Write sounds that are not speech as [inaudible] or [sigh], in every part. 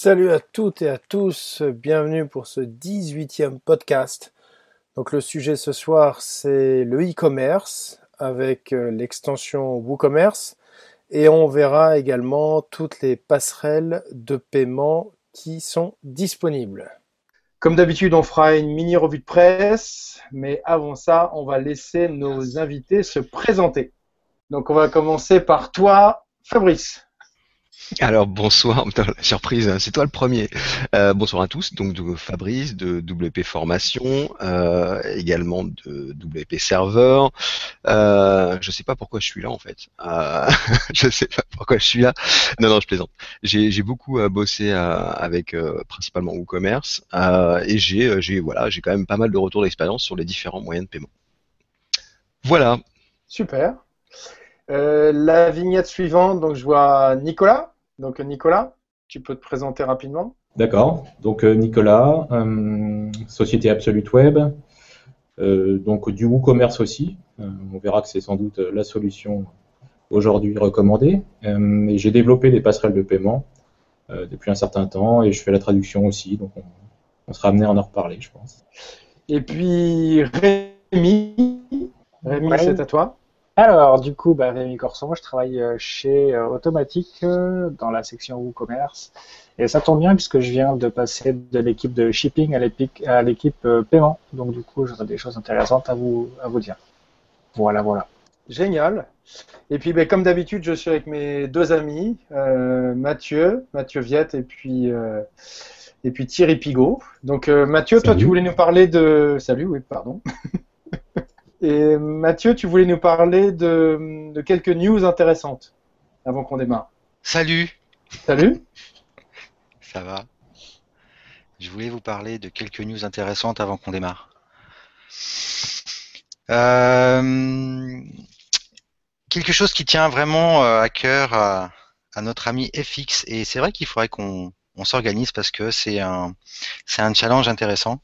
Salut à toutes et à tous, bienvenue pour ce 18e podcast. Donc le sujet ce soir c'est le e-commerce avec euh, l'extension WooCommerce et on verra également toutes les passerelles de paiement qui sont disponibles. Comme d'habitude, on fera une mini revue de presse, mais avant ça, on va laisser nos invités se présenter. Donc on va commencer par toi, Fabrice. Alors bonsoir, [laughs] surprise, hein, c'est toi le premier. Euh, bonsoir à tous, donc de Fabrice de WP Formation, euh, également de WP Serveur. Euh, je sais pas pourquoi je suis là en fait. Euh, [laughs] je sais pas pourquoi je suis là. Non non, je plaisante. J'ai beaucoup bossé avec principalement WooCommerce et j'ai voilà j'ai quand même pas mal de retours d'expérience sur les différents moyens de paiement. Voilà. Super. La vignette suivante, donc je vois Nicolas. Donc Nicolas, tu peux te présenter rapidement D'accord. Donc euh, Nicolas, euh, société Absolute Web, euh, donc du WooCommerce aussi. on verra que c'est sans doute la solution aujourd'hui recommandée. et j'ai développé des passerelles de paiement depuis un certain temps et je fais la traduction aussi. Donc on, sera amené à en reparler, je pense. Et puis Rémi, Rémi, c'est à toi. Alors, du coup, bah, Rémi Corson, je travaille euh, chez euh, Automatique euh, dans la section WooCommerce. Et ça tombe bien puisque je viens de passer de l'équipe de shipping à l'équipe paiement. Donc, du coup, j'aurai des choses intéressantes à vous, à vous dire. Voilà, voilà. Génial. Et puis, bah, comme d'habitude, je suis avec mes deux amis, Mathieu, Mathieu Viette et puis, et puis Thierry Pigot. Donc, Mathieu, toi, tu voulais nous parler de. Salut, oui, pardon. [laughs] Et Mathieu, tu voulais nous parler de, quelques news intéressantes avant qu'on démarre. Salut. Salut. [laughs] Ça va. Je voulais vous parler de quelques news intéressantes avant qu'on démarre. Euh, quelque chose qui tient vraiment euh, à cœur à notre ami FX, et c'est vrai qu'il faudrait qu'on on s'organise parce que c'est un challenge intéressant.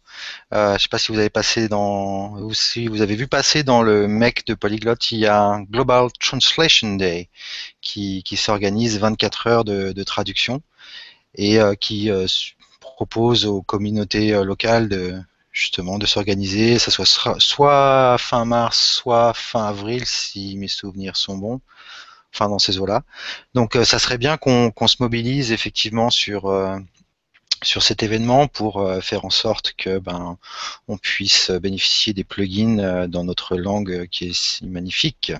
Euh, je sais pas si vous avez passé dans vu passer dans le mec de Polyglot, il y a Global Translation Day qui, qui s'organise 24 heures de, traduction et euh, qui euh, propose aux communautés locales de justement de s'organiser. Soit fin mars, soit fin avril si mes souvenirs sont bons enfin dans ces eaux-là. Donc euh, ça serait bien qu'on se mobilise effectivement sur euh, sur cet événement pour euh, faire en sorte que ben on puisse bénéficier des plugins dans notre langue qui est si magnifique.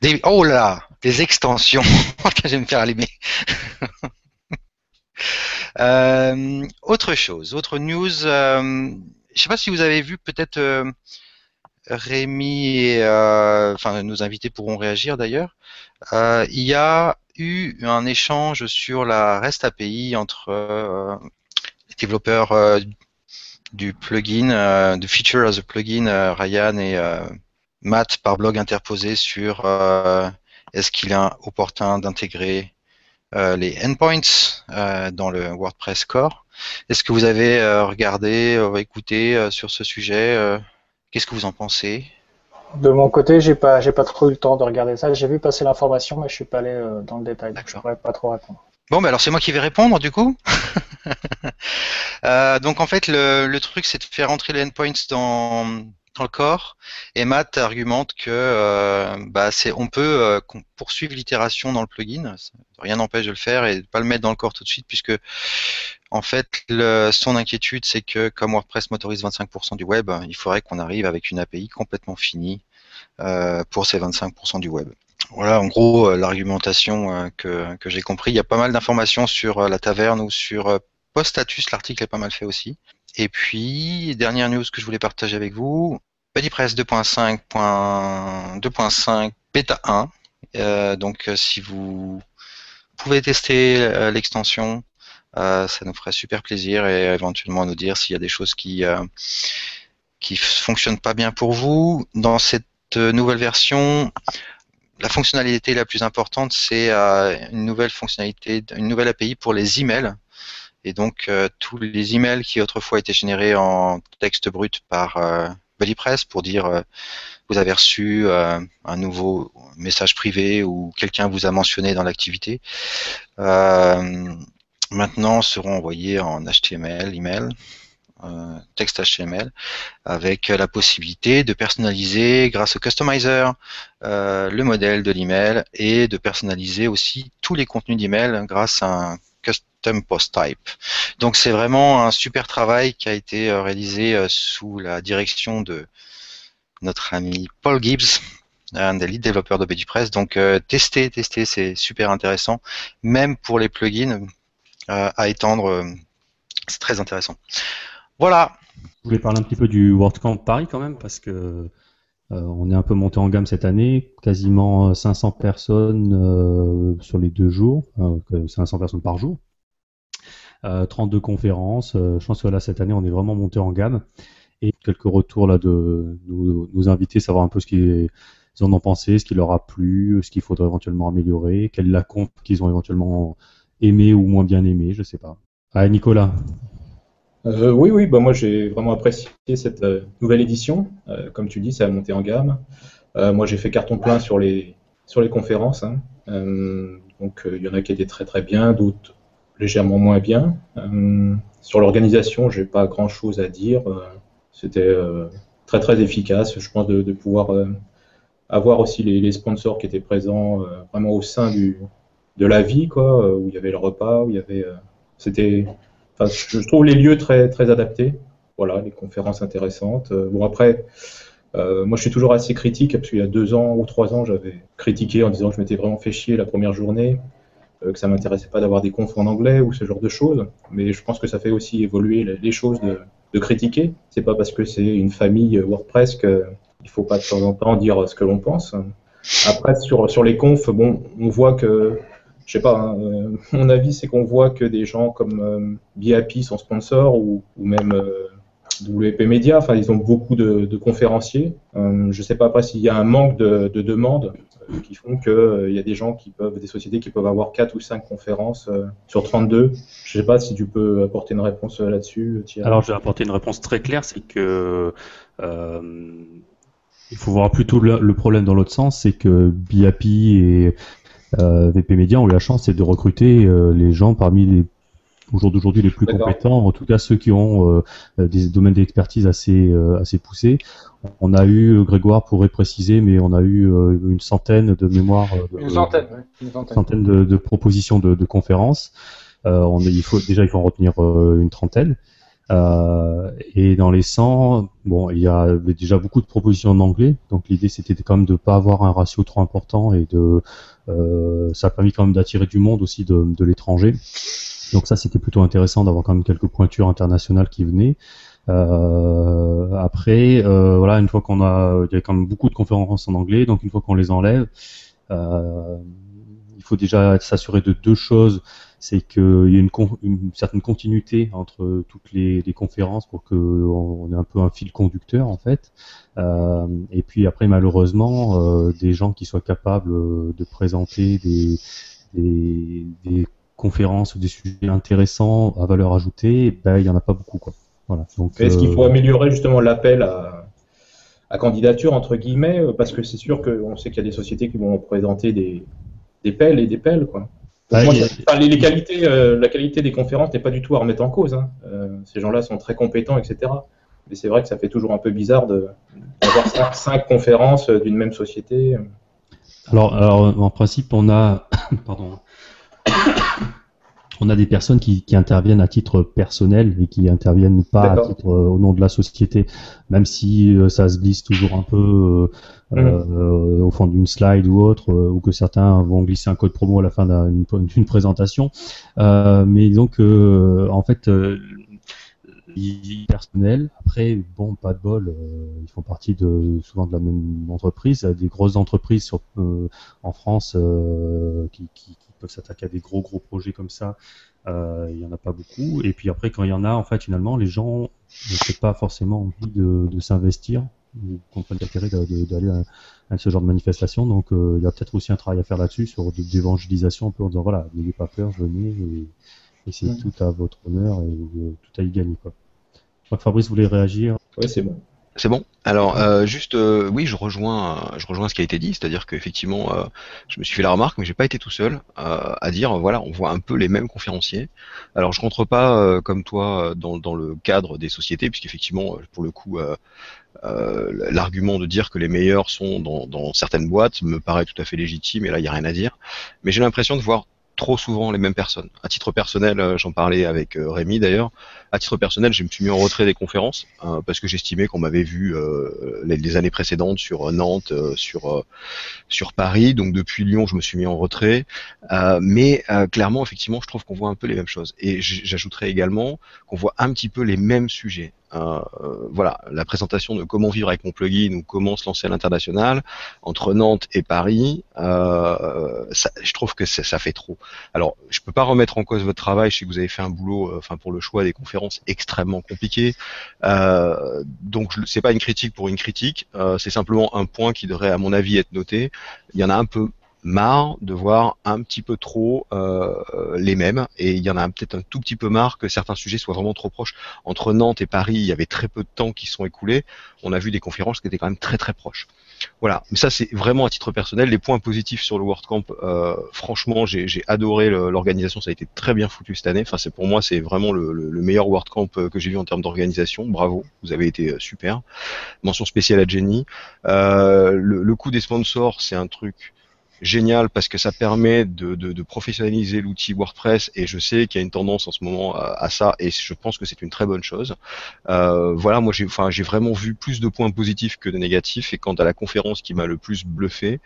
Des, oh là, des extensions. [laughs] je vais me faire allumer. [laughs] autre chose, autre news. je ne sais pas si vous avez vu peut-être Rémi et enfin nos invités pourront réagir d'ailleurs. Euh, il y a eu un échange sur la REST API entre euh, les développeurs euh, du plugin, de feature as a plugin, Ryan et Matt par blog interposé sur est-ce qu'il est opportun d'intégrer les endpoints dans le WordPress core. Est-ce que vous avez regardé, écouté sur ce sujet Qu'est-ce que vous en pensez? De mon côté, j'ai pas, j'ai pas trop eu le temps de regarder ça. J'ai vu passer l'information, mais je suis pas allé euh, dans le détail. Donc je pourrais pas trop répondre. Bon, alors c'est moi qui vais répondre du coup. [laughs] euh, donc en fait, le, le truc, c'est de faire entrer les endpoints dans, dans le corps. Et Matt argumente que euh, bah, c'est, on peut euh, poursuivre l'itération dans le plugin. Rien n'empêche de le faire et de pas le mettre dans le corps tout de suite, puisque en fait, son inquiétude, c'est que comme WordPress motorise 25% du web, il faudrait qu'on arrive avec une API complètement finie euh, pour ces 25% du web. Voilà, en gros, l'argumentation que, que j'ai compris. Il y a pas mal d'informations sur la taverne ou sur Post-Status, l'article est pas mal fait aussi. Et puis, dernière news que je voulais partager avec vous, BuddyPress 2.5.2.5 bêta 1. Euh, donc, si vous pouvez tester l'extension, euh, ça nous ferait super plaisir et éventuellement nous dire s'il y a des choses qui euh, fonctionnent pas bien pour vous. Dans cette nouvelle version, la fonctionnalité la plus importante, c'est euh, une nouvelle fonctionnalité, une nouvelle API pour les emails. Et donc tous les emails qui autrefois étaient générés en texte brut par euh, BuddyPress pour dire vous avez reçu un nouveau message privé ou quelqu'un vous a mentionné dans l'activité. Euh, maintenant seront envoyés en HTML, email, euh, texte HTML, avec la possibilité de personnaliser grâce au customizer euh, le modèle de l'email et de personnaliser aussi tous les contenus d'email grâce à un custom post type. Donc c'est vraiment un super travail qui a été euh, réalisé sous la direction de notre ami Paul Gibbs, [laughs] un des lead développeurs de BuddyPress. Donc tester, tester, c'est super intéressant, même pour les plugins à étendre, c'est très intéressant. Voilà. Je voulais parler un petit peu du WordCamp Paris quand même parce que euh, on est un peu monté en gamme cette année, quasiment 500 personnes euh, sur les deux jours, 500 personnes par jour, 32 euh, conférences. je pense que là cette année on est vraiment monté en gamme et quelques retours là de nous, nous inviter, savoir un peu ce qu'ils en ont pensé, ce qui leur a plu, ce qu'il faudrait éventuellement améliorer, quelle la comp qu'ils ont éventuellement aimé ou moins bien aimé, je sais pas. Ah Nicolas, euh, oui, oui, bah moi j'ai vraiment apprécié cette euh, nouvelle édition. Euh, comme tu dis, ça a monté en gamme. moi j'ai fait carton plein sur les, sur les conférences. Hein. donc il y en a qui étaient très très bien, d'autres légèrement moins bien. sur l'organisation, j'ai pas grand chose à dire. C'était très très efficace. Je pense de, pouvoir avoir aussi les, sponsors qui étaient présents vraiment au sein de la vie, quoi, où il y avait le repas, où il y avait. C'était je trouve les lieux très, très adaptés. Voilà, les conférences intéressantes. Euh, bon, après, euh, moi, je suis toujours assez critique, parce qu'il y a deux ans ou trois ans, j'avais critiqué en disant que je m'étais vraiment fait chier la première journée, euh, que ça m'intéressait pas d'avoir des confs en anglais ou ce genre de choses. Mais je pense que ça fait aussi évoluer les choses de, de critiquer. C'est pas parce que c'est une famille WordPress qu'il faut pas de temps en temps dire ce que l'on pense. Après, sur, sur les confs, bon, on voit que je sais pas, hein, euh, mon avis c'est qu'on voit que des gens comme euh, sont sponsors ou, même euh, WP Media, enfin ils ont beaucoup de, conférenciers. Euh, je sais pas après s'il y a un manque de, de demandes qui font qu'il y a des gens qui peuvent, des sociétés qui peuvent avoir 4 ou 5 conférences sur 32. Je sais pas si tu peux apporter une réponse là-dessus. Alors je vais apporter une réponse très claire, c'est que il faut voir plutôt le, problème dans l'autre sens, c'est que BAP et euh, VP Media ont eu la chance de recruter euh, les gens parmi les au jour d'aujourd'hui les plus compétents, en tout cas ceux qui ont euh, des domaines d'expertise assez assez poussés. On a eu Grégoire pourrait préciser, mais on a eu une centaine de mémoires, une centaine, une centaine de, de propositions de, de conférences. on, il faut déjà il faut en retenir une trentaine. Euh, et dans les 100, bon, il y avait déjà beaucoup de propositions en anglais, donc l'idée c'était quand même de pas avoir un ratio trop important et de, euh, ça a permis quand même d'attirer du monde aussi de, de l'étranger. Donc ça c'était plutôt intéressant d'avoir quand même quelques pointures internationales qui venaient. Euh, après, euh, voilà, une fois qu'on a, il y a quand même beaucoup de conférences en anglais, donc une fois qu'on les enlève, euh, il faut déjà s'assurer de deux choses c'est qu'il y a une, certaine continuité entre toutes les, conférences pour qu'on ait un peu un fil conducteur en fait. Euh, et puis après, malheureusement, euh, des gens qui soient capables de présenter des, des, conférences ou des sujets intéressants à valeur ajoutée, ben, il n'y en a pas beaucoup. Quoi. Voilà. Est-ce qu'il faut euh, améliorer justement l'appel à, à candidature entre guillemets parce que c'est sûr qu'on sait qu'il y a des sociétés qui vont présenter des, des pelles et des pelles quoi. Bah, les, qualités, euh, la qualité des conférences n'est pas du tout à remettre en cause. Hein. Euh, ces gens-là sont très compétents, etc. Mais c'est vrai que ça fait toujours un peu bizarre d'avoir cinq, conférences euh, d'une même société. Alors, alors, en principe, on a, [coughs] pardon, on a des personnes qui, qui, interviennent à titre personnel et qui interviennent pas à titre au nom de la société, même si ça se glisse toujours un peu Mmh. Euh, au fond d'une slide ou autre, euh, ou que certains vont glisser un code promo à la fin d'une présentation. Euh, mais donc, en fait, personnel. Après, bon, pas de bol, ils font partie de souvent de la même entreprise. Des grosses entreprises sur, en France qui, qui, peuvent s'attaquer à des gros gros projets comme ça. Il y en a pas beaucoup. Et puis après, quand il y en a, en fait, finalement, les gens n'ont pas forcément envie de, de s'investir comprennent l'intérêt d'aller à, ce genre de manifestation. Donc euh, il y a peut-être aussi un travail à faire là-dessus sur d'évangélisation un peu en disant voilà, n'ayez pas peur, venez et, c'est tout à votre honneur et euh, tout à y gagner quoi. Je crois que Fabrice voulait réagir. Oui, c'est bon. C'est bon. Alors euh, juste, euh, oui, je rejoins, je rejoins ce qui a été dit, c'est-à-dire qu'effectivement, euh, je me suis fait la remarque, mais j'ai pas été tout seul euh, à dire, voilà, on voit un peu les mêmes conférenciers. Alors je rentre pas comme toi dans, le cadre des sociétés, puisqu'effectivement, pour le coup, l'argument de dire que les meilleurs sont dans, certaines boîtes me paraît tout à fait légitime, et là il y a rien à dire. Mais j'ai l'impression de voir trop souvent les mêmes personnes. À titre personnel, j'en parlais avec Rémi d'ailleurs. À titre personnel, je me suis mis en retrait des conférences euh, parce que j'estimais qu'on m'avait vu les, les, années précédentes sur Nantes, sur sur Paris. Donc depuis Lyon, je me suis mis en retrait. mais clairement, effectivement, je trouve qu'on voit un peu les mêmes choses. Et j'ajouterais également qu'on voit un petit peu les mêmes sujets. Euh, voilà, la présentation de comment vivre avec mon plugin ou comment se lancer à l'international entre Nantes et Paris, euh, ça, je trouve que ça fait trop. Alors, je peux pas remettre en cause votre travail. Je sais que vous avez fait un boulot, euh, enfin pour le choix des conférences extrêmement compliqué. Euh, donc, c'est pas une critique pour une critique. Euh, c'est simplement un point qui devrait, à mon avis, être noté. Il y en a un peu marre de voir un petit peu trop euh, les mêmes et il y en a peut-être un tout petit peu marre que certains sujets soient vraiment trop proches. Entre Nantes et Paris, il y avait très peu de temps qui sont écoulés. On a vu des conférences qui étaient quand même très très proches. Voilà, mais ça c'est vraiment à titre personnel. Les points positifs sur le WordCamp, euh, franchement, j'ai adoré l'organisation, ça a été très bien foutu cette année. Enfin, c'est pour moi, c'est vraiment le, le, meilleur WordCamp euh, que j'ai vu en termes d'organisation. Bravo, vous avez été euh, super. Mention spéciale à Jenny. Euh, le, le coup des sponsors, c'est un truc génial parce que ça permet de, professionnaliser l'outil WordPress et je sais qu'il y a une tendance en ce moment à, ça et je pense que c'est une très bonne chose. Euh, voilà, moi j'ai enfin, j'ai vraiment vu plus de points positifs que de négatifs et quant à la conférence qui m'a le plus bluffé,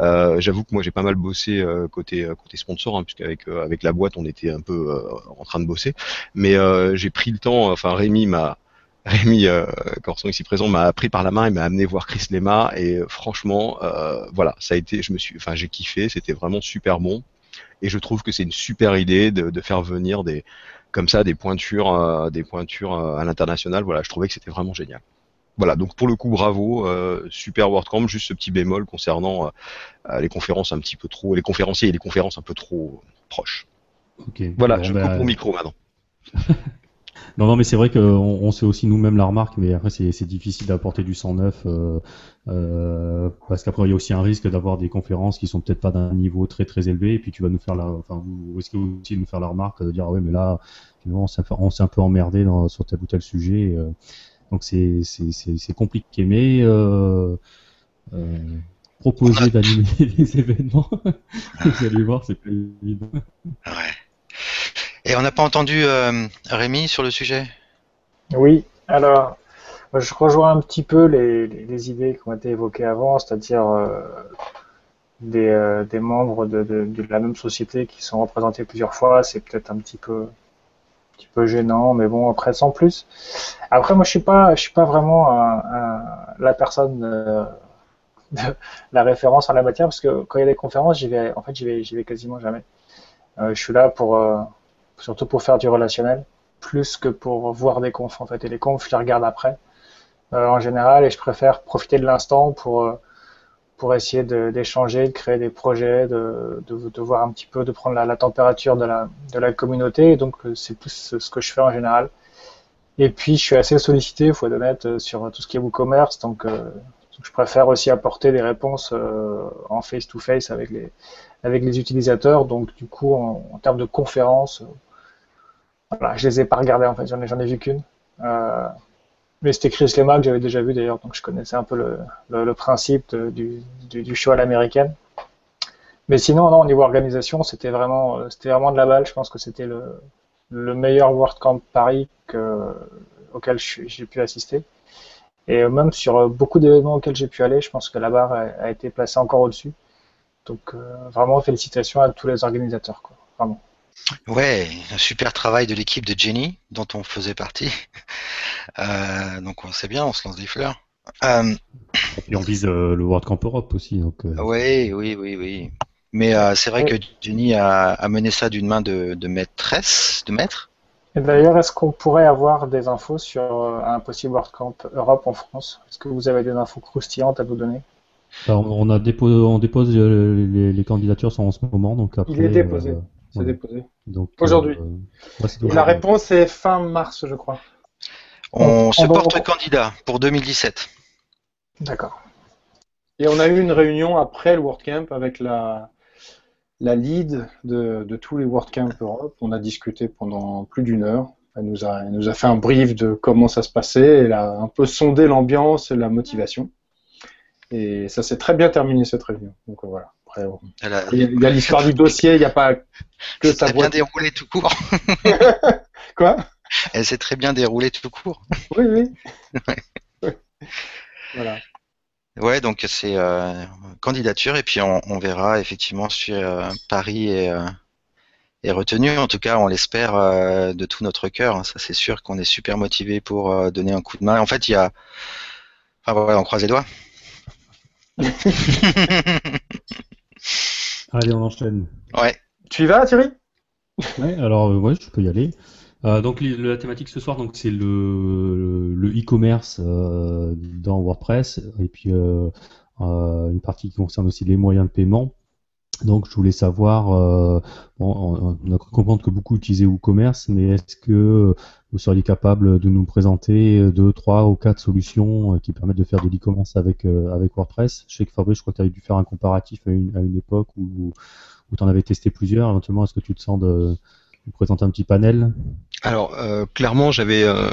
euh, j'avoue que moi j'ai pas mal bossé euh, côté côté sponsor hein, puisqu'avec avec la boîte on était un peu en train de bosser, mais j'ai pris le temps, enfin Rémi m'a Rémi euh, Corson ici présent m'a pris par la main et m'a amené voir Chris Lema. Et euh, franchement euh, voilà ça a été je me suis enfin j'ai kiffé. C'était vraiment super bon. Et je trouve que c'est une super idée de, de, faire venir des comme ça des pointures euh, des pointures euh, à l'international. Voilà je trouvais que c'était vraiment génial. Voilà donc pour le coup bravo euh, super WordCamp. Juste ce petit bémol concernant les conférences un petit peu trop les conférenciers et les conférences un peu trop proches. Okay. voilà bon, je ben... coupe mon micro maintenant [laughs] Non, non, mais c'est vrai qu'on on se fait aussi nous-mêmes la remarque, mais après c'est difficile d'apporter du sang neuf euh, euh, parce qu'après il y a aussi un risque d'avoir des conférences qui sont peut-être pas d'un niveau très très élevé, et puis tu vas nous faire la, enfin vous risquez aussi de nous faire la remarque de dire ah ouais mais là on s'est un, peu emmerdé dans, sur tel ou tel sujet, euh, donc c'est c'est compliqué, mais proposer d'animer [laughs] des événements, [laughs] vous allez voir c'est plus évident. Ouais. Et on n'a pas entendu euh, Rémi sur le sujet? Oui, alors je rejoins un petit peu les, idées qui ont été évoquées avant, c'est-à-dire euh, des, euh, des, membres de, la même société qui sont représentés plusieurs fois, c'est peut-être un petit peu petit peu gênant, mais bon après sans plus. Après moi je suis pas je suis pas vraiment la personne [laughs] de la référence en la matière parce que quand il y a des conférences j'y vais en fait j'y vais j'y vais quasiment jamais. je suis là pour surtout pour faire du relationnel, plus que pour voir des confs en fait. Et les confs, je les regarde après euh, en général, et je préfère profiter de l'instant pour euh, pour essayer d'échanger, de, de, créer des projets, de, de, de, voir un petit peu, de prendre la, la, température de la, de la communauté. Et donc, c'est plus ce que je fais en général. Et puis, je suis assez sollicité, il faut être honnête, sur tout ce qui est WooCommerce. Donc, euh, je préfère aussi apporter des réponses euh, en face-to-face -face avec les, avec les utilisateurs. Donc, du coup, en, termes de conférences, voilà, je les ai pas regardées en fait, j'en ai, ai vu qu'une. Euh, mais c'était Chris Lema que j'avais déjà vu d'ailleurs, donc je connaissais un peu le, principe du, du, show à l'américaine. Mais sinon, non, au niveau organisation, c'était vraiment, euh, vraiment de la balle. Je pense que c'était le, le meilleur WordCamp Paris que, auquel j'ai pu assister. Et même sur beaucoup d'événements auxquels j'ai pu aller, je pense que la barre a été placée encore au-dessus. Donc euh, vraiment félicitations à tous les organisateurs, quoi. Vraiment. Ouais, un super travail de l'équipe de Jenny, dont on faisait partie. [laughs] Euh, donc on sait bien, on se lance des fleurs. Euh... Et on vise euh, le World Camp Europe aussi. Donc, euh... Oui, oui, oui, oui. Mais euh, c'est vrai oui. que Jenny a, a, mené ça d'une main de, de, maîtresse, de maître. Et d'ailleurs, est-ce qu'on pourrait avoir des infos sur un possible World Camp Europe en France? Est-ce que vous avez des infos croustillantes à nous donner? Alors, on, a déposé, on dépose les, les, candidatures sont en ce moment, donc après. Il est déposé. C'est déposé. Donc aujourd'hui. Euh, ouais, la réponse est fin mars, je crois. On, On- se on va- porte candidat pour 2017. D'accord. Et on a eu une réunion après le WordCamp avec la, la lead de, de tous les WordCamp Europe. On a discuté pendant plus d'une heure. Elle nous, a, elle nous a fait un brief de comment ça se passait. Elle a un peu sondé l'ambiance et la motivation. Et ça s'est très bien terminé cette réunion. Donc euh, voilà. Après, on- Elle a, il y a- [laughs] l'histoire du dossier, il n'y a pas que ça ta [laughs] s'est bien déroulé tout court. Quoi? Elle s'est très bien déroulée tout court. Oui, oui. [laughs] voilà. Ouais, donc c'est euh, candidature et puis on, on verra effectivement si euh, Paris est, euh, est retenu. En tout cas, on l'espère de tout notre cœur. Ça, c'est sûr qu'on est super motivé pour donner un coup de main. En fait, il y a, enfin voilà, on croise les doigts. Allez, on enchaîne. ouais. Tu y vas, Thierry? Ouais, alors euh, ouais, je peux y aller. Euh, donc la thématique ce soir, donc c'est le le e-commerce euh, dans WordPress et puis euh, euh, une partie qui concerne aussi les moyens de paiement. Donc je voulais savoir, euh, bon, on, a cru comprendre que beaucoup utilisaient WooCommerce, mais est-ce que vous seriez capable de nous présenter deux, trois ou quatre solutions euh, qui permettent de faire de l'e-commerce avec euh, avec WordPress? Je sais que Fabrice, je crois que tu avais dû faire un comparatif à une, à une époque où où tu en avais testé plusieurs. Éventuellement, est-ce que tu te sens de nous présenter un petit panel? Alors euh, clairement, j'avais, euh,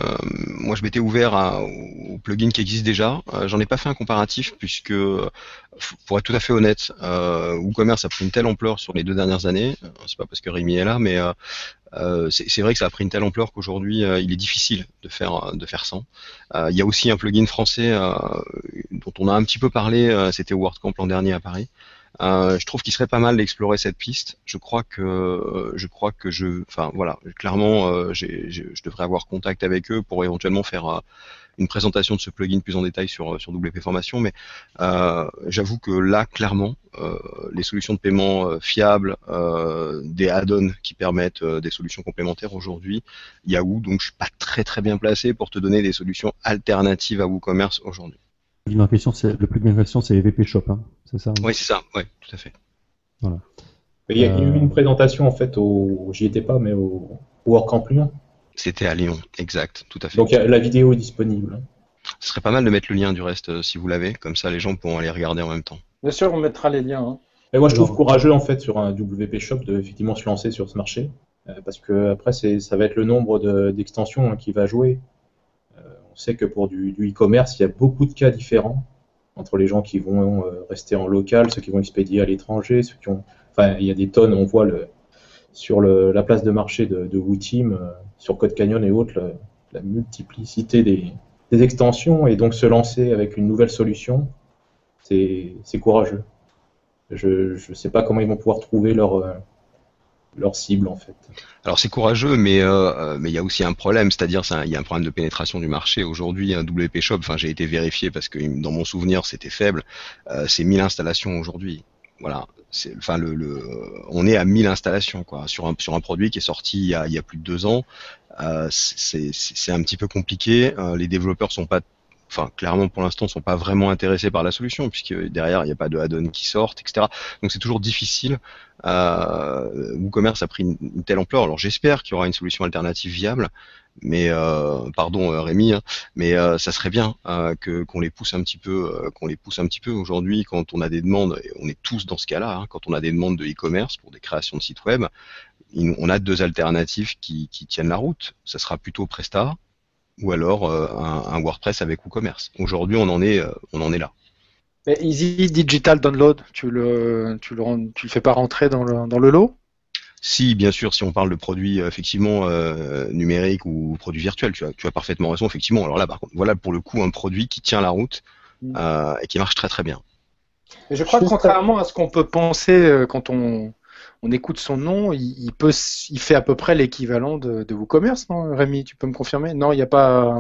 moi je m'étais ouvert à, aux plugins qui existent déjà. Euh, J'en ai pas fait un comparatif puisque, pour être tout à fait honnête, euh, WooCommerce a pris une telle ampleur sur les deux dernières années. C'est pas parce que Rémi est là, mais c'est vrai que ça a pris une telle ampleur qu'aujourd'hui, il est difficile de faire de faire sans. Il y a aussi un plugin français dont on a un petit peu parlé. C'était WordCamp l'an dernier à Paris. Euh, je trouve qu'il serait pas mal d'explorer cette piste. Je crois que je crois que je, enfin voilà, clairement, euh, je devrais avoir contact avec eux pour éventuellement faire euh, une présentation de ce plugin plus en détail sur sur WP Formation. Mais euh, j'avoue que là, clairement, euh, les solutions de paiement euh, fiables, euh, des add-ons qui permettent euh, des solutions complémentaires aujourd'hui, Yahoo. Donc je suis pas très très bien placé pour te donner des solutions alternatives à WooCommerce aujourd'hui. Question, c'est le plugin en question, c'est VP Shop, hein, c'est ça Oui, c'est ça. Ouais, tout à fait. Il y a eu Euh, une présentation en fait au, j'y étais pas, mais au, au WordCamp Lyon. C'était à Lyon, exact, tout à fait. Donc la vidéo est disponible. Ce serait pas mal de mettre le lien du reste euh, si vous l'avez, comme ça les gens pourront aller regarder en même temps. Bien sûr, on mettra les liens. hein. Et moi je trouve courageux en fait sur un WP Shop de effectivement se lancer sur ce marché, euh, parce que après c'est ça va être le nombre de- d'extensions hein, qui va jouer. Sait que pour du e-commerce, il y a beaucoup de cas différents entre les gens qui vont euh, rester en local, ceux qui vont expédier à l'étranger, ceux qui ont, enfin il y a des tonnes. On voit le sur la place de marché de, de WooTeam, euh, sur Code Canyon et autres, la multiplicité des, des extensions et donc se lancer avec une nouvelle solution, c'est c'est courageux. Je ne sais pas comment ils vont pouvoir trouver leur, euh, leur cible en fait. Alors c'est courageux, mais euh, euh, mais il y a aussi un problème, c'est-à-dire il y a un problème de pénétration du marché. Aujourd'hui, un WP Shop, enfin j'ai été vérifié parce que dans mon souvenir c'était faible, euh, c'est 1000 installations aujourd'hui. Voilà, enfin on est à 1000 installations quoi sur un sur un produit qui est sorti il y a plus de deux ans. C'est un petit peu compliqué. Les développeurs sont pas Enfin, clairement, pour l'instant, sont pas vraiment intéressés par la solution, puisque derrière, il n'y a pas de add-on qui sortent, etc. Donc, c'est toujours difficile euh, WooCommerce a pris une, telle ampleur. Alors j'espère qu'il y aura une solution alternative viable, mais euh, pardon euh, Rémi, hein, mais ça serait bien que qu'on les pousse un petit peu, qu'on les pousse un petit peu aujourd'hui quand on a des demandes. Et on est tous dans ce cas-là. hein, quand on a des demandes de e-commerce pour des créations de sites web, on a deux alternatives qui, qui tiennent la route. Ça sera plutôt Presta ou alors euh, un, un WordPress avec WooCommerce. Aujourd'hui, on en est, euh, on en est là. Et Easy Digital Download, tu le, tu le, tu le fais pas rentrer dans le, dans le lot? Si, bien sûr, si on parle de produits euh, effectivement euh, numériques ou produits virtuels, tu as, tu as parfaitement raison, effectivement. Alors là, par contre, voilà pour le coup un produit qui tient la route Mm. euh, et qui marche très très bien. Et je crois que contrairement à ce qu'on peut penser euh, quand on, on écoute son nom, il, il peut, s- il fait à peu près l'équivalent de, de WooCommerce, non, Rémi Tu peux me confirmer? Non, il n'y a pas,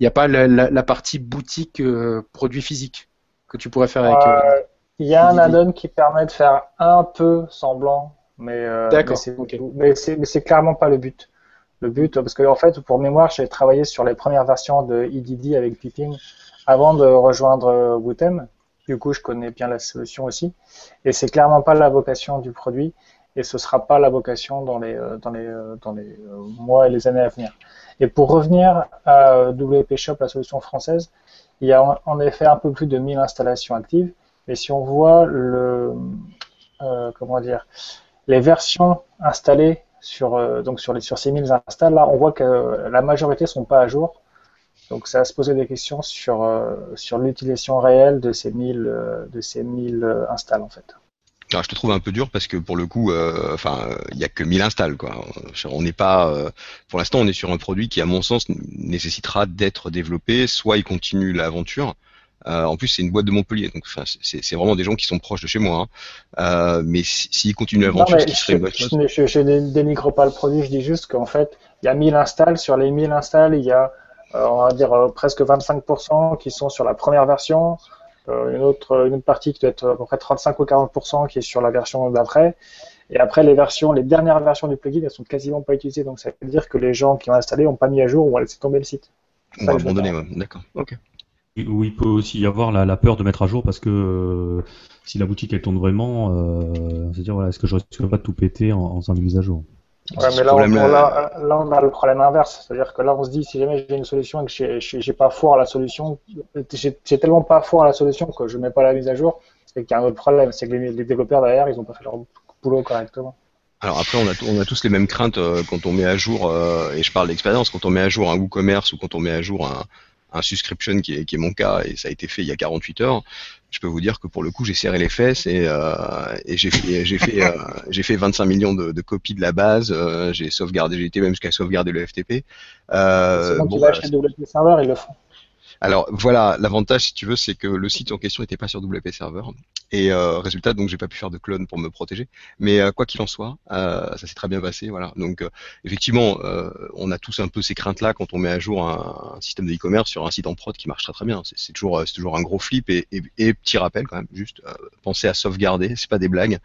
il n'y a pas la, la- la partie boutique euh, produit physique que tu pourrais faire avec. euh, Euh, Il y a un add-on qui permet de faire un peu semblant, mais, c'est clairement pas le but. Le but, parce que en fait, pour mémoire, j'ai travaillé sur les premières versions de EDD avec Pipping avant de rejoindre Wootem. Du coup, je connais bien la solution aussi. Et c'est clairement pas la vocation du produit, et ce sera pas la vocation dans les euh, euh, euh, mois et les années à venir. Et pour revenir à WP Shop, la solution française, il y a en effet un peu plus de 1000 installations actives. Mais si on voit les versions installées sur, donc sur, les, sur ces 1000 installs, là, on voit que la majorité ne sont pas à jour. Donc ça va se poser des questions sur, euh, sur l'utilisation réelle de ces 1000, de ces 1000 installs en fait. Alors, je te trouve un peu dur parce que pour le coup, enfin, il n'y a que 1000 installs quoi. On n'est pas, pour l'instant, on est sur un produit qui, à mon sens, nécessitera d'être développé. Soit il continue l'aventure, euh, en plus, c'est une boîte de Montpellier, donc c'est vraiment des gens qui sont proches de chez moi. Hein. Euh, mais s'ils continuent l'aventure, ce qui serait je, je, je, dénigre pas le produit, je dis juste qu'en fait, il y a 1000 installs. Sur les 1000 installs, il y a, euh, on va dire, presque 25% qui sont sur la première version. une, autre, une autre partie qui doit être à peu près 35 ou 40% qui est sur la version d'après. Et après, les versions, les dernières versions du plugin, elles sont quasiment pas utilisées. Donc, ça veut dire que les gens qui ont installé n'ont pas mis à jour ou ont laissé tomber le site. On va abandonner, d'accord. Ok où il peut aussi y avoir la, peur de mettre à jour parce que euh, si la boutique elle tourne vraiment, euh, c'est-à-dire voilà, est-ce que je risque pas de tout péter en, en faisant une mise à jour? Ouais, mais là on, là, on, a le problème inverse, c'est-à-dire que là on se dit si jamais j'ai une solution et que j'ai pas foi à la solution, j'ai tellement pas foi à la solution que je mets pas la mise à jour, c'est qu'il y a un autre problème, c'est que les, développeurs derrière ils ont pas fait leur boulot correctement. Alors après, on a, on a tous les mêmes craintes euh, quand on met à jour, et je parle d'expérience, quand on met à jour un WooCommerce ou quand on met à jour un, un subscription qui est, qui est, mon cas et ça a été fait il y a 48 heures, je peux vous dire que pour le coup j'ai serré les fesses et, euh, et j'ai fait j'ai fait euh, j'ai fait 25 millions de, de, copies de la base, euh, j'ai sauvegardé, j'ai été même jusqu'à sauvegarder le FTP. Euh, bon, tu vas acheter WP Server, ils le font. Alors voilà, l'avantage si tu veux, c'est que le site en question n'était pas sur WP Server et euh, résultat donc j'ai pas pu faire de clone pour me protéger. Mais euh, quoi qu'il en soit, euh, ça s'est très bien passé, voilà. Donc euh, effectivement, on a tous un peu ces craintes là quand on met à jour un, système de e-commerce sur un site en prod qui marche très très bien. C'est toujours un gros flip et, et, et, petit rappel quand même, juste pensez à sauvegarder, c'est pas des blagues,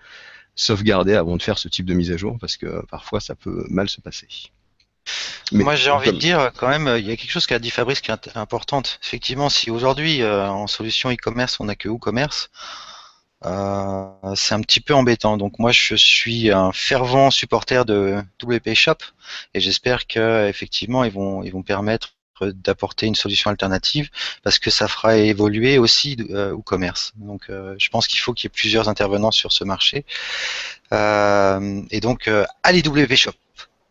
sauvegarder avant de faire ce type de mise à jour parce que parfois ça peut mal se passer. Moi, j'ai envie de dire quand même, il y a quelque chose qu'a dit Fabrice qui est importante. Effectivement, si aujourd'hui euh, en solution e-commerce on n'a que WooCommerce, euh, c'est un petit peu embêtant. Donc moi, je suis un fervent supporter de WP Shop et j'espère que effectivement ils vont ils vont permettre d'apporter une solution alternative parce que ça fera évoluer aussi euh, WooCommerce. Donc euh, je pense qu'il faut qu'il y ait plusieurs intervenants sur ce marché. Euh, et donc allez WP Shop.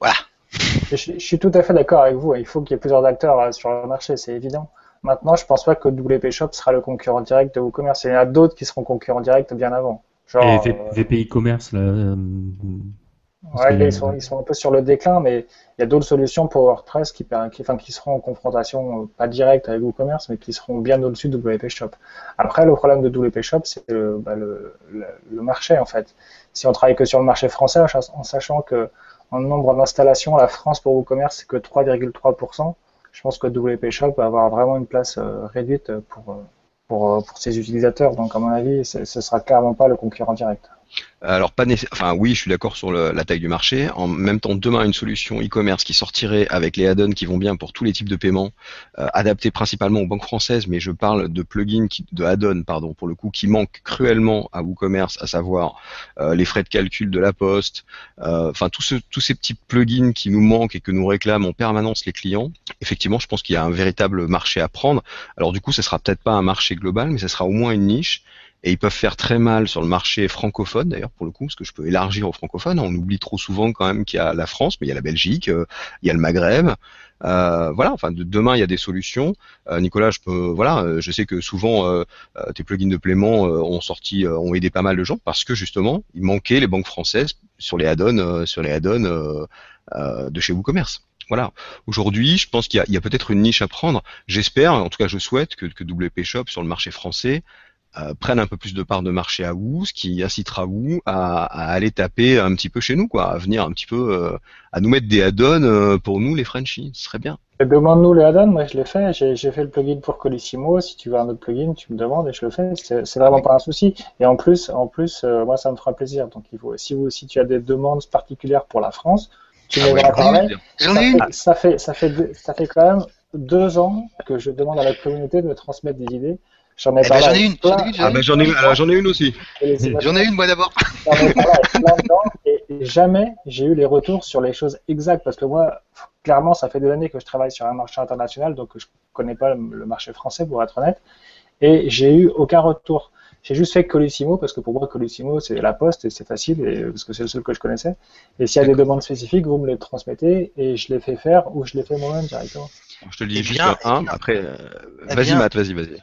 Voilà. Je, suis tout à fait d'accord avec vous. Il faut qu'il y ait plusieurs acteurs euh, sur le marché, c'est évident. Maintenant, je pense pas que WP Shop sera le concurrent direct de WooCommerce. Il y en a d'autres qui seront concurrents directs bien avant. Genre, Et VPI euh, Commerce, là. Euh, ouais, ils, sont, ils sont un peu sur le déclin, mais il y a d'autres solutions pour WordPress qui, qui, enfin, qui seront en confrontation pas directe avec WooCommerce, mais qui seront bien au-dessus de WP Shop. Après, le problème de WP Shop, c'est le, bah, le, le, marché, en fait. Si on travaille que sur le marché français, en sachant que en nombre d'installations, la France pour WooCommerce, c'est que 3,3%. Je pense que WP Shop va avoir vraiment une place euh, réduite pour, euh, pour, euh, pour ses utilisateurs. Donc, à mon avis, ce ne sera clairement pas le concurrent direct. Alors pas enfin oui, je suis d'accord sur la taille du marché. En même temps, demain une solution e-commerce qui sortirait avec les add-ons qui vont bien pour tous les types de paiements, euh, adaptés principalement aux banques françaises, mais je parle de plugins qui, de add-ons pardon pour le coup qui manquent cruellement à WooCommerce, à savoir euh, les frais de calcul de la poste, euh, enfin tous, ces petits plugins qui nous manquent et que nous réclament en permanence les clients. Effectivement, je pense qu'il y a un véritable marché à prendre. Alors du coup, ça sera peut-être pas un marché global, mais ça sera au moins une niche et ils peuvent faire très mal sur le marché francophone d'ailleurs pour le coup parce que je peux élargir au francophone on oublie trop souvent quand même qu'il y a la France mais il y a la Belgique euh, il y a le Maghreb euh, voilà enfin de, demain il y a des solutions euh, Nicolas je peux voilà euh, je sais que souvent euh, tes plugins de paiement ont sorti ont aidé pas mal de gens parce que justement il manquait les banques françaises sur les add-ons sur les add-ons de chez WooCommerce voilà. Aujourd'hui, je pense qu'il y a, a peut-être une niche à prendre. J'espère, en tout cas, je souhaite que, que WP Shop sur le marché français euh, prennent un peu plus de part de marché à vous, ce qui incitera vous à, à, aller taper un petit peu chez nous, quoi, à venir un petit peu euh, à nous mettre des add-ons euh, pour nous les Frenchies, ce serait bien. Demande-nous les add-ons, moi je l'ai fait, j'ai fait le plugin pour Colissimo, si tu veux un autre plugin, tu me demandes et je le fais, c'est vraiment pas un souci. Et en plus, en plus, moi ça me fera plaisir. Donc il faut, si, vous, si tu as des demandes particulières pour la France, tu ah me parler. Ça fait, ça fait, ça fait quand même deux ans que je demande à la communauté de me transmettre des idées J'en ai Eh ben, ai une, plein- j'en ai une, Ah bah j'en ai, alors, j'en ai une aussi. [laughs] J'en ai une moi d'abord. Et et jamais j'ai eu les retours sur les choses exactes parce que moi, clairement, ça fait des années que je travaille sur un marché international, donc je connais pas le marché français pour être honnête, et j'ai eu aucun retour. J'ai juste fait Colissimo parce que pour moi, Colissimo, c'est la poste et c'est facile et, parce que c'est le seul que je connaissais. Et s'il y a des demandes spécifiques, vous me les transmettez et je les fais faire ou je les fais moi-même directement. Je te le dis Eh juste bien, un, eh bien. après, euh, Eh vas-y bien. Matt, vas-y, vas-y.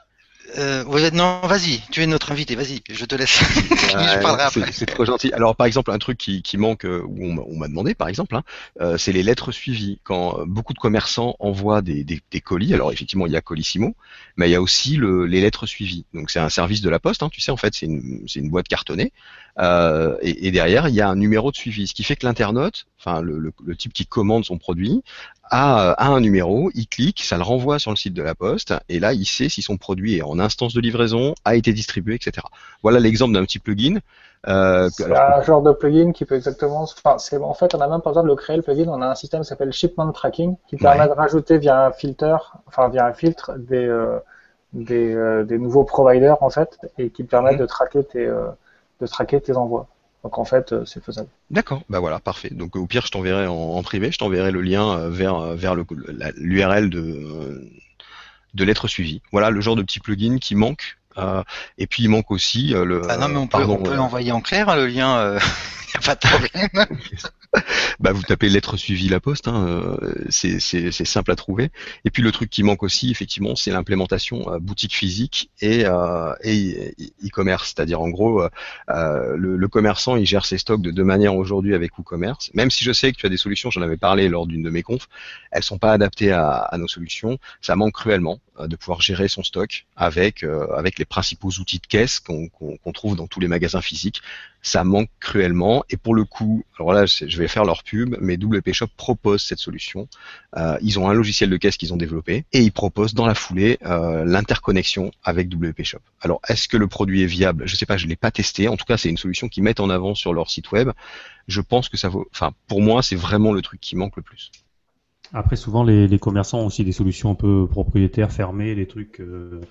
Euh, ouais, non, vas-y, tu es notre invité, vas-y, je te laisse. [laughs] je parlerai c'est- après. C'est trop gentil. Alors, par exemple, un truc qui, qui manque, euh, où on m'a- on m'a demandé, par exemple, hein, euh, c'est les lettres suivies. Quand euh, beaucoup de commerçants envoient des, des- des colis, alors effectivement, il y a Colissimo, mais il y a aussi le- les lettres suivies. Donc, c'est un service de la poste, hein, tu sais, en fait, c'est une, c'est une boîte cartonnée. Euh, et, et derrière, il y a un numéro de suivi, ce qui fait que l'internaute, enfin, le, le- le type qui commande son produit, a, a un numéro, il clique, ça le renvoie sur le site de la poste, et là, il sait si son produit est en instance de livraison, a été distribué, etc. Voilà l'exemple d'un petit plugin. Euh, C'est alors, un genre de plugin qui peut exactement. Enfin, c'est en fait, on n'a même pas besoin de le créer le plugin. On a un système qui s'appelle Shipment Tracking qui permet Ouais. de rajouter via un filter, enfin via un filtre des euh, des, euh, des nouveaux providers en fait et qui permet Mhm. de traquer tes de traquer tes envois. Donc en fait, euh, c'est faisable. D'accord, bah voilà, parfait. Donc au pire, je t'enverrai en, en privé, je t'enverrai le lien euh, vers euh, vers le la- l'URL de de lettres suivies. Voilà le genre de petit plugin qui manque. Euh, et puis il manque aussi euh, le. Ah non, mais on peut, pardon, on peut euh, l'envoyer en clair, le lien, euh, [laughs] y a pas de problème. [laughs] [laughs] bah, vous tapez lettres suivies la poste, hein, euh, c'est simple à trouver. Et puis le truc qui manque aussi, effectivement, c'est l'implémentation euh, boutique physique et euh, e-commerce, c'est-à-dire en gros euh, euh, le, le commerçant il gère ses stocks de deux manières aujourd'hui avec WooCommerce. Même si je sais que tu as des solutions, j'en avais parlé lors d'une de mes confs, elles sont pas adaptées à, à nos solutions. Ça manque cruellement de pouvoir gérer son stock avec avec les principaux outils de caisse qu'on trouve dans tous les magasins physiques ça manque cruellement. Et pour le coup, alors là, je vais faire leur pub, mais WP Shop propose cette solution. Euh, ils ont un logiciel de caisse qu'ils ont développé et ils proposent dans la foulée euh, l'interconnexion avec WP Shop. Alors, est-ce que le produit est viable? Je sais pas, je l'ai pas testé. En tout cas, c'est une solution qu'ils mettent en avant sur leur site web. Je pense que ça vaut. Enfin, pour moi, c'est vraiment le truc qui manque le plus. Après, souvent, les, les commerçants ont aussi des solutions un peu propriétaires, fermées, des trucs. euh,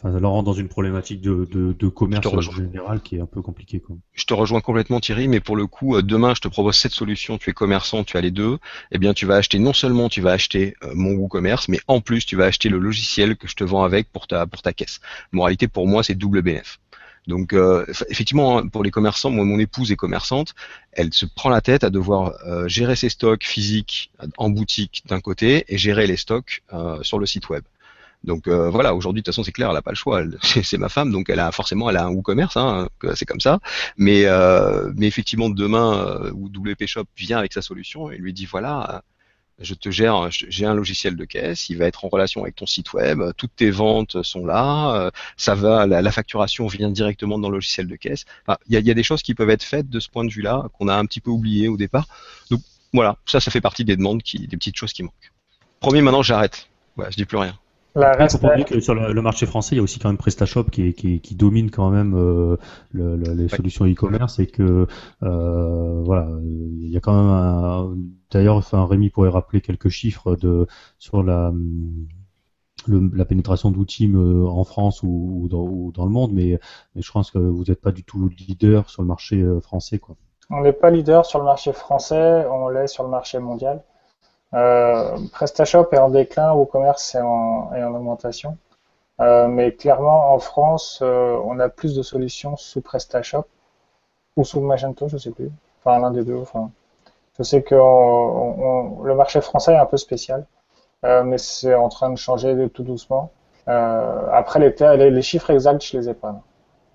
Enfin, ça leur rend dans une problématique de, de, de commerce en général qui est un peu compliquée. Je te rejoins complètement Thierry, mais pour le coup, euh, demain je te propose cette solution, tu es commerçant, tu as les deux, eh bien tu vas acheter non seulement tu vas acheter euh, mon WooCommerce, mais en plus tu vas acheter le logiciel que je te vends avec pour ta pour ta caisse. Moralité pour moi c'est double bénéf. Donc euh, eff- effectivement hein, pour les commerçants, moi mon épouse est commerçante, elle se prend la tête à devoir euh, gérer ses stocks physiques en boutique d'un côté et gérer les stocks euh, sur le site web. Donc euh, voilà, aujourd'hui de toute façon c'est clair, elle a pas le choix. [laughs] C'est ma femme, donc elle a forcément elle a un WooCommerce, hein, c'est comme ça. Mais euh, mais effectivement demain euh, où WP Shop vient avec sa solution et lui dit voilà, euh, je te gère, j'ai un logiciel de caisse, il va être en relation avec ton site web, toutes tes ventes sont là, euh, ça va, la, facturation vient directement dans le logiciel de caisse. Il y a, des choses qui peuvent être faites de ce point de vue-là qu'on a un petit peu oublié au départ. Donc voilà, ça ça fait partie des demandes qui, des petites choses qui manquent. Promis, maintenant j'arrête. Voilà, je dis plus rien. La Après, il reste, faut pas oublier que sur le, le marché français, il y a aussi quand même PrestaShop qui, est- qui, qui domine quand même euh, le- le- les solutions e-commerce et que euh, voilà, il y a quand même un. D'ailleurs, enfin, Rémi pourrait rappeler quelques chiffres de sur la le- la pénétration d'outils euh, en France ou, ou dans, ou dans le monde, mais, mais je pense que vous n'êtes pas du tout leader sur le marché français, quoi. On n'est pas leader sur le marché français, on l'est sur le marché mondial. Euh, PrestaShop est en déclin, WooCommerce est en, est en augmentation. Euh, mais clairement, en France, euh, on a plus de solutions sous PrestaShop ou sous Magento, je sais plus. Enfin, l'un des deux. Enfin, je sais que le marché français est un peu spécial, mais c'est en train de changer tout doucement. Après, les, les, chiffres exacts, je les ai pas.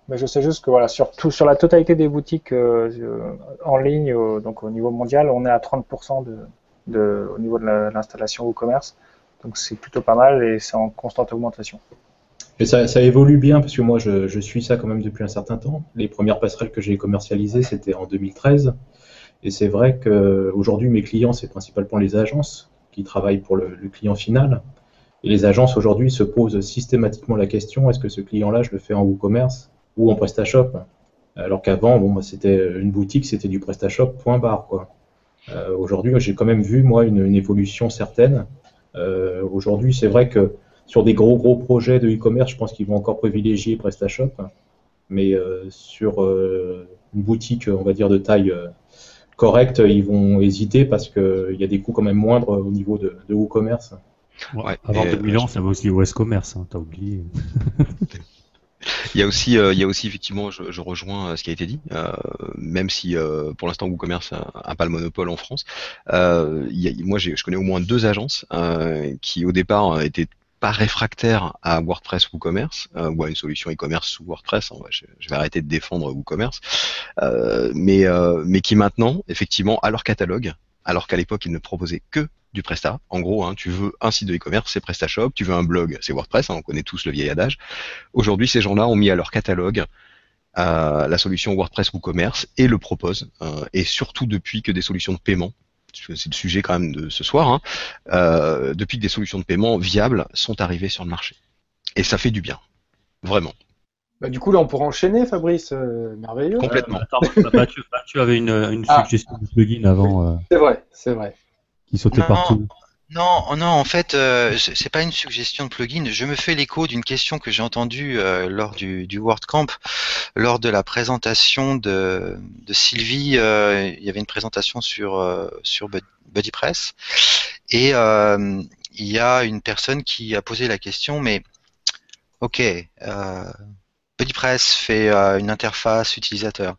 Mais je sais juste que voilà, sur, sur la totalité des boutiques en ligne, donc au niveau mondial, on est à 30% de, au niveau de la- l'installation au commerce. Donc c'est plutôt pas mal et c'est en constante augmentation. Et ça, ça évolue bien parce que moi je, suis ça quand même depuis un certain temps. Les premières passerelles que j'ai commercialisées c'était en 2013 et c'est vrai qu'aujourd'hui mes clients c'est principalement les agences qui travaillent pour le, client final et les agences aujourd'hui se posent systématiquement la question est-ce que ce client-là je le fais en WooCommerce ou en PrestaShop? Alors qu'avant bon c'était une boutique c'était du PrestaShop point barre quoi. Euh, aujourd'hui j'ai quand même vu moi une, une évolution certaine. Euh, aujourd'hui c'est vrai que sur des gros gros projets de e-commerce, je pense qu'ils vont encore privilégier PrestaShop. Mais sur une boutique, on va dire, de taille correcte, ils vont hésiter parce qu'il y a des coûts quand même moindres au niveau de, de WooCommerce. Ouais, avant 2000 ans, ça va aussi OS Commerce, hein, t'as oublié. [laughs] Il y a aussi, euh, il y a aussi effectivement, je, je, rejoins euh, ce qui a été dit, euh, même si euh, pour l'instant WooCommerce n'a pas le monopole en France. Euh, il y a, moi, je connais au moins deux agences qui au départ étaient pas réfractaires à WordPress WooCommerce ou à une solution e-commerce sous WordPress. Hein, je, je, vais arrêter de défendre WooCommerce, mais mais qui maintenant, effectivement, à leur catalogue, alors qu'à l'époque ils ne proposaient que du Presta. En gros, hein, tu veux un site de e-commerce, c'est PrestaShop. Tu veux un blog, c'est WordPress. Hein, on connaît tous le vieil adage. Aujourd'hui, ces gens-là ont mis à leur catalogue euh, la solution WordPress WooCommerce et le proposent. Euh, et surtout depuis que des solutions de paiement, c'est le sujet quand même de ce soir, hein, euh, depuis que des solutions de paiement viables sont arrivées sur le marché. Et ça fait du bien, vraiment. Bah, du coup, là, on pourra enchaîner, Fabrice. Euh, merveilleux. Complètement. tu, avais une, une ah. suggestion de plugin avant. Euh... C'est vrai, c'est vrai qui sautait partout. Non, non, en fait, euh, c'est pas une suggestion de plugin. Je me fais l'écho d'une question que j'ai entendue euh, lors du, du WordCamp, lors de la présentation de, de Sylvie. Euh, il y avait une présentation sur euh, sur BuddyPress et il y a une personne qui a posé la question, mais ok, BuddyPress fait une interface utilisateur.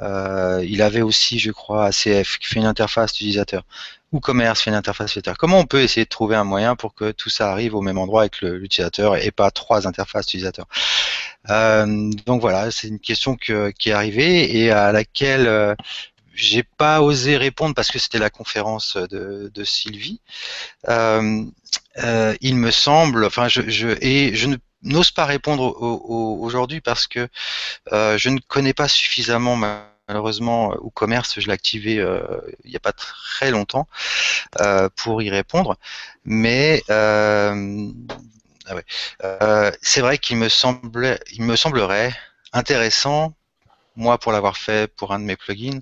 Il avait aussi, je crois, ACF qui fait une interface utilisateur ou commerce fait une interface utilisateur. Comment on peut essayer de trouver un moyen pour que tout ça arrive au même endroit avec l'utilisateur et pas trois interfaces utilisateurs? Euh, Donc voilà, c'est une question que, qui est arrivée et à laquelle euh, j'ai pas osé répondre parce que c'était la conférence de, Sylvie. Euh, euh il me semble, enfin, je, je et je ne n'ose pas répondre aujourd'hui parce que euh, je ne connais pas suffisamment ma malheureusement, ou commerce, je l'ai activé euh, il n'y a pas très longtemps euh, pour y répondre. Mais euh, ah c'est vrai qu'il me semblait, il me semblerait intéressant, moi pour l'avoir fait pour un de mes plugins,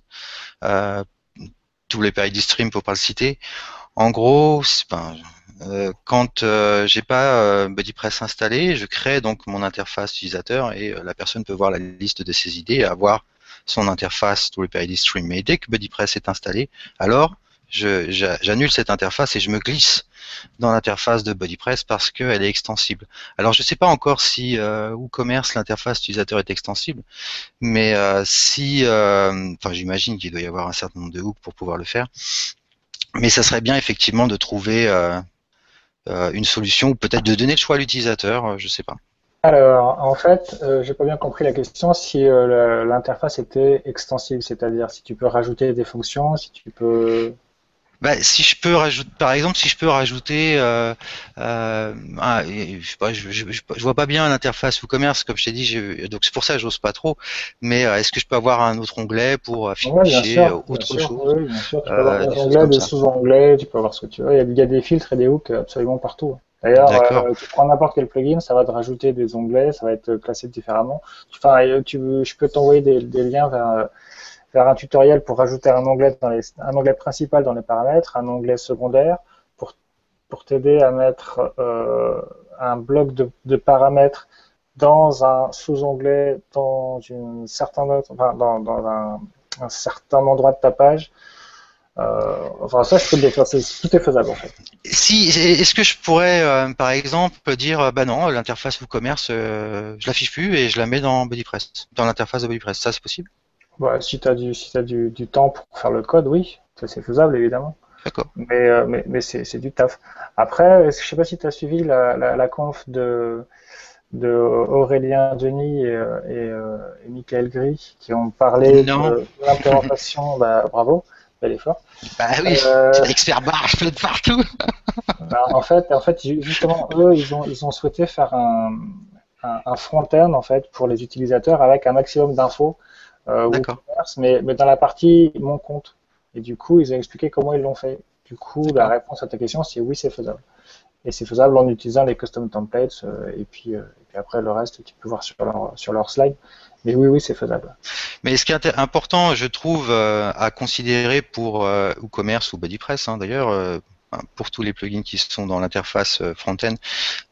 tous les Paradis Stream pour pas le citer. En gros, quand euh, j'ai pas BuddyPress installé, je crée donc mon interface utilisateur et la personne peut voir la liste de ses idées et avoir son interface to repair stream. Mais dès que BuddyPress est installé, alors j'annule cette interface et je me glisse dans l'interface de BuddyPress parce qu'elle est extensible. Alors je ne sais pas encore si euh, WooCommerce l'interface utilisateur est extensible, mais euh, si, euh, enfin j'imagine qu'il doit y avoir un certain nombre de hooks pour pouvoir le faire, mais ça serait bien effectivement de trouver euh, une solution ou peut-être de donner le choix à l'utilisateur, je ne sais pas. Alors, en fait, euh, j'ai pas bien compris la question si euh, l'interface était extensible, c'est-à-dire si tu peux rajouter des fonctions, si tu peux bah, si je peux rajouter, par exemple, si je peux rajouter, euh, euh, ah, je, sais pas, je, je, je, vois pas bien l'interface WooCommerce, comme je t'ai dit, donc c'est pour ça que j'ose pas trop. Mais euh, est-ce que je peux avoir un autre onglet pour afficher autre chose? Oui, bien sûr. Tu peux avoir des onglets, des sous-onglets, tu peux avoir ce que tu veux. Il y, a, des filtres et des hooks absolument partout. D'ailleurs, euh, tu prends n'importe quel plugin, ça va te rajouter des onglets, ça va être classé différemment. Enfin, tu, je peux t'envoyer des, des, liens vers faire un tutoriel pour rajouter un onglet, dans un onglet principal dans les paramètres, un onglet secondaire pour, pour t'aider à mettre euh, un bloc de, paramètres dans un sous-onglet dans enfin, dans, un, certain endroit de ta page. Euh, enfin, ça, je peux le faire. Tout est faisable en fait. Si, est-ce que je pourrais, euh, par exemple, dire, bah non, l'interface WooCommerce, euh, je l'affiche plus et je la mets dans BuddyPress, dans l'interface de BuddyPress. Ça, c'est possible? Bah, si tu as, du, si as du, du, temps pour faire le code, oui, c'est faisable évidemment. D'accord. Mais, euh, mais, mais c'est du taf. Après, je sais pas si tu as suivi la, la, la, conf de, de Aurélien Denis et, euh, et, euh, et Michael Gris qui ont parlé de l'implémentation. [laughs] bah, bravo, bel effort. Bah oui, euh, l'expert barge de partout. [laughs] bah, en fait, en fait, justement, eux, ils ont, ils ont souhaité faire un, un, un front-end en fait pour les utilisateurs avec un maximum d'infos euh, mais, mais dans la partie mon compte. Et du coup, ils ont expliqué comment ils l'ont fait. Du coup, la réponse à ta question, c'est oui, c'est faisable. Et c'est faisable en utilisant les custom templates. Euh, et, puis, euh, et puis après, le reste, tu peux voir sur leur, sur leur slide. Mais oui, oui, c'est faisable. Mais ce qui est important, je trouve, à considérer pour WooCommerce ou BuddyPress, hein, d'ailleurs, pour tous les plugins qui sont dans l'interface front-end,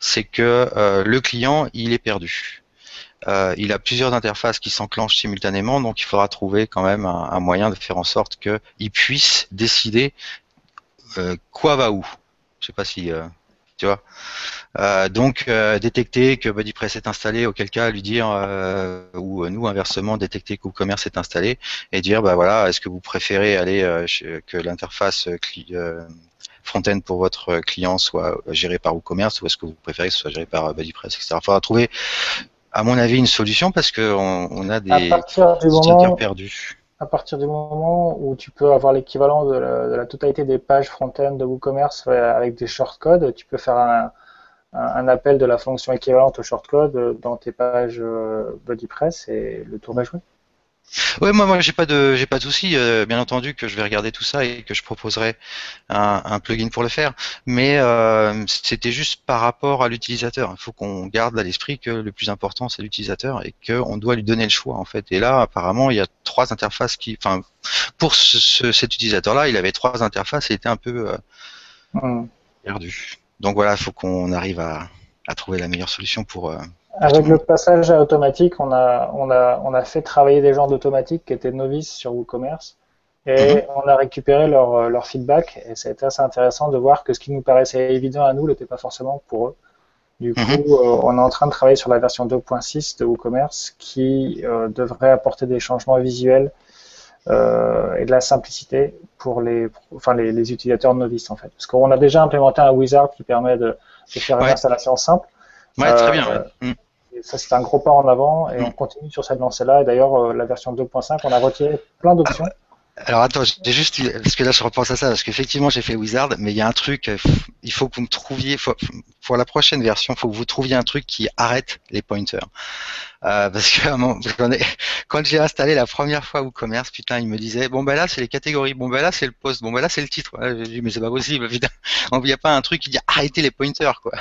c'est que le client, il est perdu. Il a plusieurs interfaces qui s'enclenchent simultanément, donc il faudra trouver quand même un, moyen de faire en sorte qu'il puisse décider quoi va où. Je sais pas si tu vois. Euh, donc euh, détecter que BuddyPress est installé, auquel cas lui dire euh, ou nous inversement détecter que WooCommerce est installé et dire bah voilà est-ce que vous préférez aller que l'interface front-end pour votre client soit gérée par WooCommerce ou est-ce que vous préférez que ce soit géré par BuddyPress etc. Il faudra trouver à mon avis une solution parce qu'on on a des utilisateurs perdus à partir du moment où tu peux avoir l'équivalent de, la totalité des pages front-end de WooCommerce avec des shortcodes, tu peux faire un, un, appel de la fonction équivalente au shortcode dans tes pages euh, BuddyPress et le tour va jouer. Ouais, moi, moi, j'ai pas de, j'ai pas de souci. Euh, bien entendu que je vais regarder tout ça et que je proposerai un, plugin pour le faire. Mais euh, c'était juste par rapport à l'utilisateur. Il faut qu'on garde à l'esprit que le plus important c'est l'utilisateur et qu'on doit lui donner le choix en fait. Et là, apparemment, il y a trois interfaces qui, enfin, pour cet utilisateur-là, il avait trois interfaces et était un peu euh, perdu. Donc voilà, il faut qu'on arrive à, à, trouver la meilleure solution pour avec le passage à automatique, on a, on a, on a fait travailler des gens d'automatique qui étaient novices sur WooCommerce et mhm. on a récupéré leur, leur feedback et ça a été assez intéressant de voir que ce qui nous paraissait évident à nous n'était pas forcément pour eux. Du coup, mhm. euh, on est en train de travailler sur la version 2.6 de WooCommerce qui euh, devrait apporter des changements visuels euh, et de la simplicité pour les, enfin les, les, utilisateurs novices en fait. Parce qu'on a déjà implémenté un wizard qui permet de, de faire une installation simple. Ouais, très bien. Ouais. Mm ça, c'est un gros pas en avant et on continue sur cette lancée-là. Et d'ailleurs, euh, la version 2.5, on a retiré plein d'options. Alors attends, j'ai juste parce que là je repense à ça parce qu'effectivement j'ai fait Wizard, mais il y a un truc, euh, il faut que vous me trouviez pour la prochaine version, il faut que vous trouviez un truc qui arrête les pointers. Euh, parce que quand j'ai installé la première fois WooCommerce, putain, il me disait bon ben là c'est les catégories, bon ben là c'est le poste, bon ben là c'est le titre. J'ai dit mais c'est pas possible, putain, il n'y a pas un truc qui dit arrêtez les pointers quoi.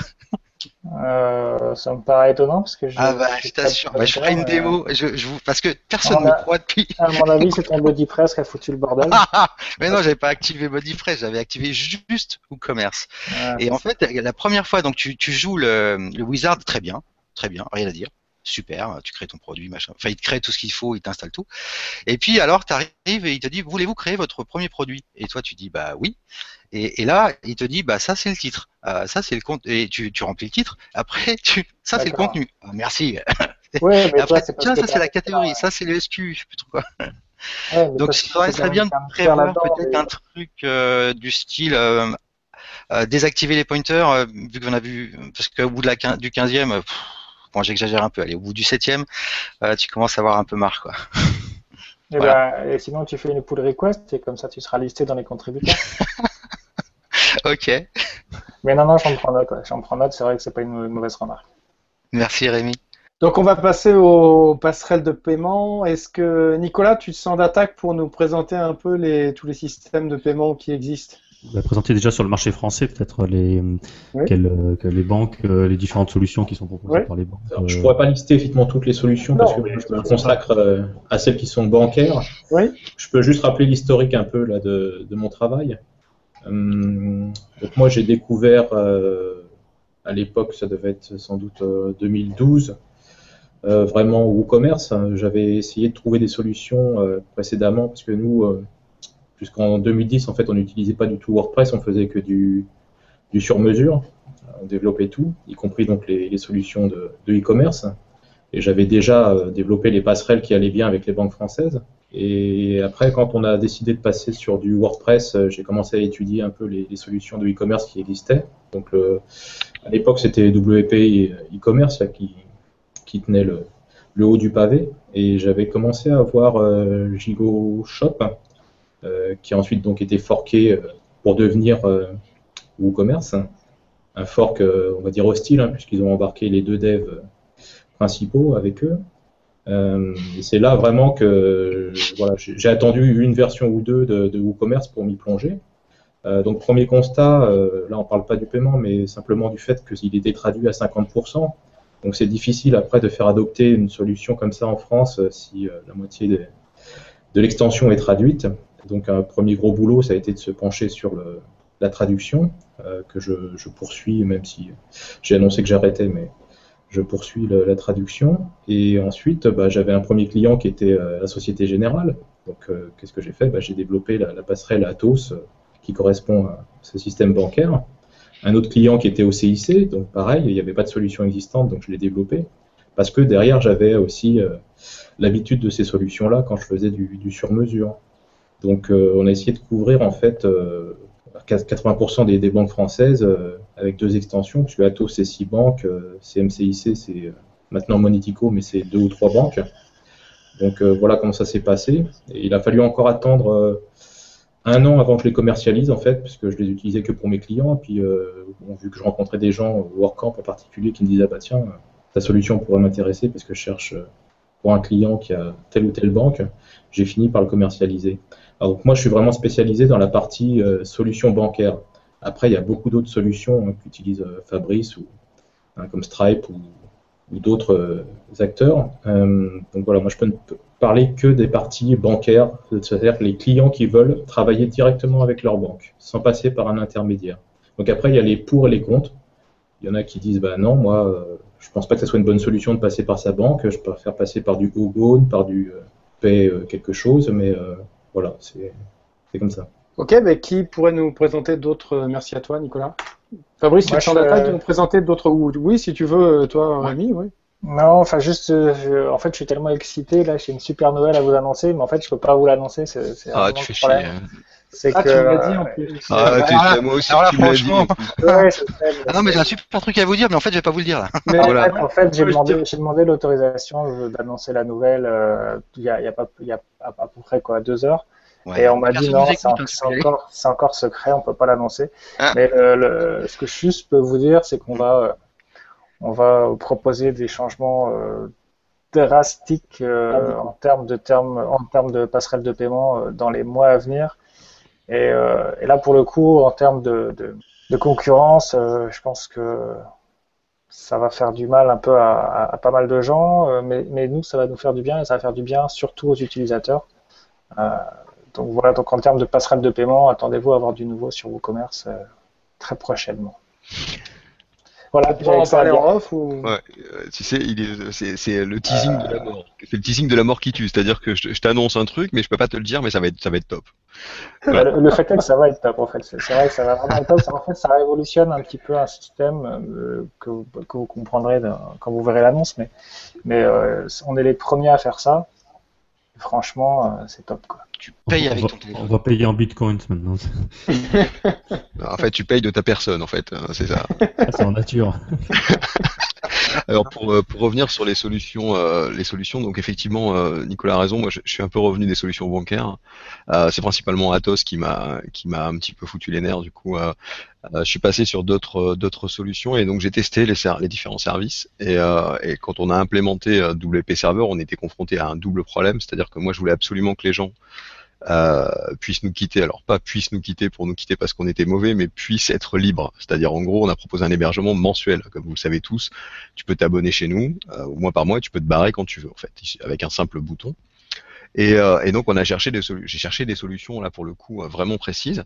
Euh, ça me paraît étonnant parce que je. Ah bah, je t'assure, bah, je ferai une démo, je, je vous... parce que personne ne me croit depuis. À mon avis, c'est ton BodyPress qui a foutu le bordel. [laughs] mais non, j'avais pas activé BodyPress, j'avais activé juste WooCommerce. et en fait, la première fois, donc tu, tu joues le, le Wizard très bien, très bien, rien à dire super, tu crées ton produit, machin. Enfin, il te crée tout ce qu'il faut, il t'installe tout. Et puis alors, tu arrives et il te dit, voulez-vous créer votre premier produit? Et toi, tu dis, bah oui. Et, là, il te dit, bah ça c'est le titre, euh, ça c'est le compte, et tu, tu, remplis le titre. Après, tu, ça c'est le contenu. Ah, merci. Ouais, [laughs] mais après, tiens, ça c'est la catégorie, ça c'est le SQ, je sais plus trop quoi. [laughs] Donc, faudrait très bien prévoir peut-être un truc euh, du style euh, désactiver les pointers, vu qu'on a vu, parce qu'au bout de la, du 15e, bon, j'exagère un peu, allez, au bout du 7e, tu commences à avoir un peu marre, quoi. Et, ben, et sinon, tu fais une pull request et comme ça, tu seras listé dans les contributeurs. [laughs] ok. Mais non, non, j'en prends note. J'en prends note, c'est vrai que c'est pas une mauvaise remarque. Merci Rémi. Donc on va passer aux passerelles de paiement. Est-ce que Nicolas, tu te sens d'attaque pour nous présenter un peu les, tous les systèmes de paiement qui existent? On va présenter déjà sur le marché français peut-être les, euh, les banques, euh, les différentes solutions qui sont proposées par les banques. je ne pourrais pas lister effectivement toutes les solutions parce que je me consacre euh, à celles qui sont bancaires. Oui. Je peux juste rappeler l'historique un peu là, de, de mon travail. Euh, moi j'ai découvert euh, à l'époque, ça devait être sans doute 2012, euh, vraiment WooCommerce. Hein. J'avais essayé de trouver des solutions précédemment parce que nous, jusqu'en 2010, en fait, on n'utilisait pas du tout WordPress, on faisait que du, du sur-mesure. On développait tout, y compris donc les, solutions de e-commerce. et j'avais déjà développé les passerelles qui allaient bien avec les banques françaises. Et après, quand on a décidé de passer sur du WordPress, euh, j'ai commencé à étudier un peu les, solutions de e-commerce qui existaient. Donc, à l'époque, c'était WP e-commerce qui, qui tenait le, haut du pavé. Et j'avais commencé à voir euh, Gigo Shop, euh, qui a ensuite donc été forqué pour devenir WooCommerce. Un fork, on va dire hostile, hein, puisqu'ils ont embarqué les deux devs principaux avec eux. Euh, c'est là vraiment que j'ai attendu une version ou deux de, WooCommerce pour m'y plonger. Euh, donc premier constat, euh, là on parle pas du paiement, mais simplement du fait qu'il était traduit à 50%. Donc c'est difficile après de faire adopter une solution comme ça en France si la moitié de, l'extension est traduite. Donc un premier gros boulot, ça a été de se pencher sur la traduction, que je, je, poursuis, même si j'ai annoncé que j'arrêtais, mais je poursuis la traduction. Et ensuite, bah, j'avais un premier client qui était la Société Générale. Donc, qu'est-ce que j'ai fait? Bah, J'ai développé la, passerelle Atos qui correspond à ce système bancaire. Un autre client qui était au CIC, donc pareil, il n'y avait pas de solution existante, donc je l'ai développé. Parce que derrière, j'avais aussi l'habitude de ces solutions-là quand je faisais du, sur-mesure. Donc euh, on a essayé de couvrir en fait 80% euh, des, banques françaises euh, avec deux extensions, puisque Atos c'est six banques, CMCIC c'est maintenant Monetico, mais c'est deux ou trois banques. Donc voilà comment ça s'est passé. Il a fallu encore attendre un an avant que je les commercialise en fait, puisque je les utilisais que pour mes clients. Puis vu que je rencontrais des gens au WordCamp en particulier qui me disaient ah bah tiens ta solution pourrait m'intéresser parce que je cherche pour un client qui a telle ou telle banque, j'ai fini par le commercialiser. Alors, moi, je suis vraiment spécialisé dans la partie euh, solutions bancaires. Après, il y a beaucoup d'autres solutions hein, qu'utilise euh, Fabrice ou hein, comme Stripe ou, d'autres euh, acteurs. donc voilà, moi, je peux ne parler que des parties bancaires, c'est-à-dire les clients qui veulent travailler directement avec leur banque, sans passer par un intermédiaire. Donc après, il y a les pour et les contre. Il y en a qui disent, bah non, moi, je pense pas que ce soit une bonne solution de passer par sa banque. Je préfère passer par du Ogone, par du euh, Pay euh, quelque chose, mais euh, voilà, c'est comme ça. Ok, mais qui pourrait nous présenter d'autres Merci à toi, Nicolas. Fabrice, tu te de nous présenter d'autres Oui, si tu veux, toi, Rémi, oui. Non, enfin juste, en fait, je suis tellement excité là, j'ai une super nouvelle à vous annoncer, mais en fait, je peux pas vous l'annoncer. C'est ah, tu fais chier. Hein. C'est ah, que, tu l'as dit en plus. Ah, tu, moi aussi, alors tu franchement. Dit. Ouais, ah [laughs] non, mais j'ai un super truc à vous dire, mais en fait, je vais pas vous le dire là. Mais [laughs] voilà. en fait, j'ai demandé, j'ai demandé l'autorisation d'annoncer la nouvelle. Euh, il y, a, y a pas, il y a à, peu près quoi, deux heures. Ouais, et on m'a dit non, c'est encore, c'est encore secret, on peut pas l'annoncer. Ah. Mais le, le, ce que je juste peux vous dire, c'est qu'on va, euh, on va proposer des changements euh, drastiques euh, en termes de termes, en termes de passerelle de paiement euh, dans les mois à venir. Et, euh, et, là, pour le coup, en termes de, de, de concurrence, euh, je pense que ça va faire du mal un peu à, à, pas mal de gens, euh, mais, mais, nous, ça va nous faire du bien et ça va faire du bien surtout aux utilisateurs. donc voilà, donc en termes de passerelle de paiement, attendez-vous à avoir du nouveau sur WooCommerce très prochainement. Voilà, tu en parler en off ou ouais, euh, Tu sais, c'est, le teasing de la mort. C'est le teasing de la mort qui tue. C'est-à-dire que je, t'annonce un truc, mais je peux pas te le dire, mais ça va être, ça va être top. [laughs] Le, fait est que ça va être top, en fait. C'est, vrai que ça va vraiment être top. En fait, ça révolutionne un petit peu un système euh, que, que, vous comprendrez quand vous verrez l'annonce, mais, mais euh, on est les premiers à faire ça. Franchement, c'est top, quoi tu payes avec ton téléphone. On va payer en bitcoins maintenant. [laughs] en fait, tu payes de ta personne, en fait, hein, c'est ça. [laughs] Ah, c'est en nature. [laughs] Alors pour, euh, pour revenir sur les solutions, euh, les solutions, donc effectivement, euh, Nicolas a raison. Moi, je, suis un peu revenu des solutions bancaires. c'est principalement Atos qui m'a qui m'a un petit peu foutu les nerfs. Du coup, je suis passé sur d'autres d'autres solutions et donc j'ai testé les, différents services. Et, et quand on a implémenté WP Server, on était confronté à un double problème, c'est-à-dire que moi, je voulais absolument que les gens euh, puissent nous quitter. Alors pas puissent nous quitter pour nous quitter parce qu'on était mauvais, mais puissent être libres. C'est-à-dire en gros, on a proposé un hébergement mensuel, comme vous le savez tous. Tu peux t'abonner chez nous euh, au mois par mois, et tu peux te barrer quand tu veux, en fait, avec un simple bouton. Et, euh, et, donc on a cherché des j'ai cherché des solutions là pour le coup euh, vraiment précises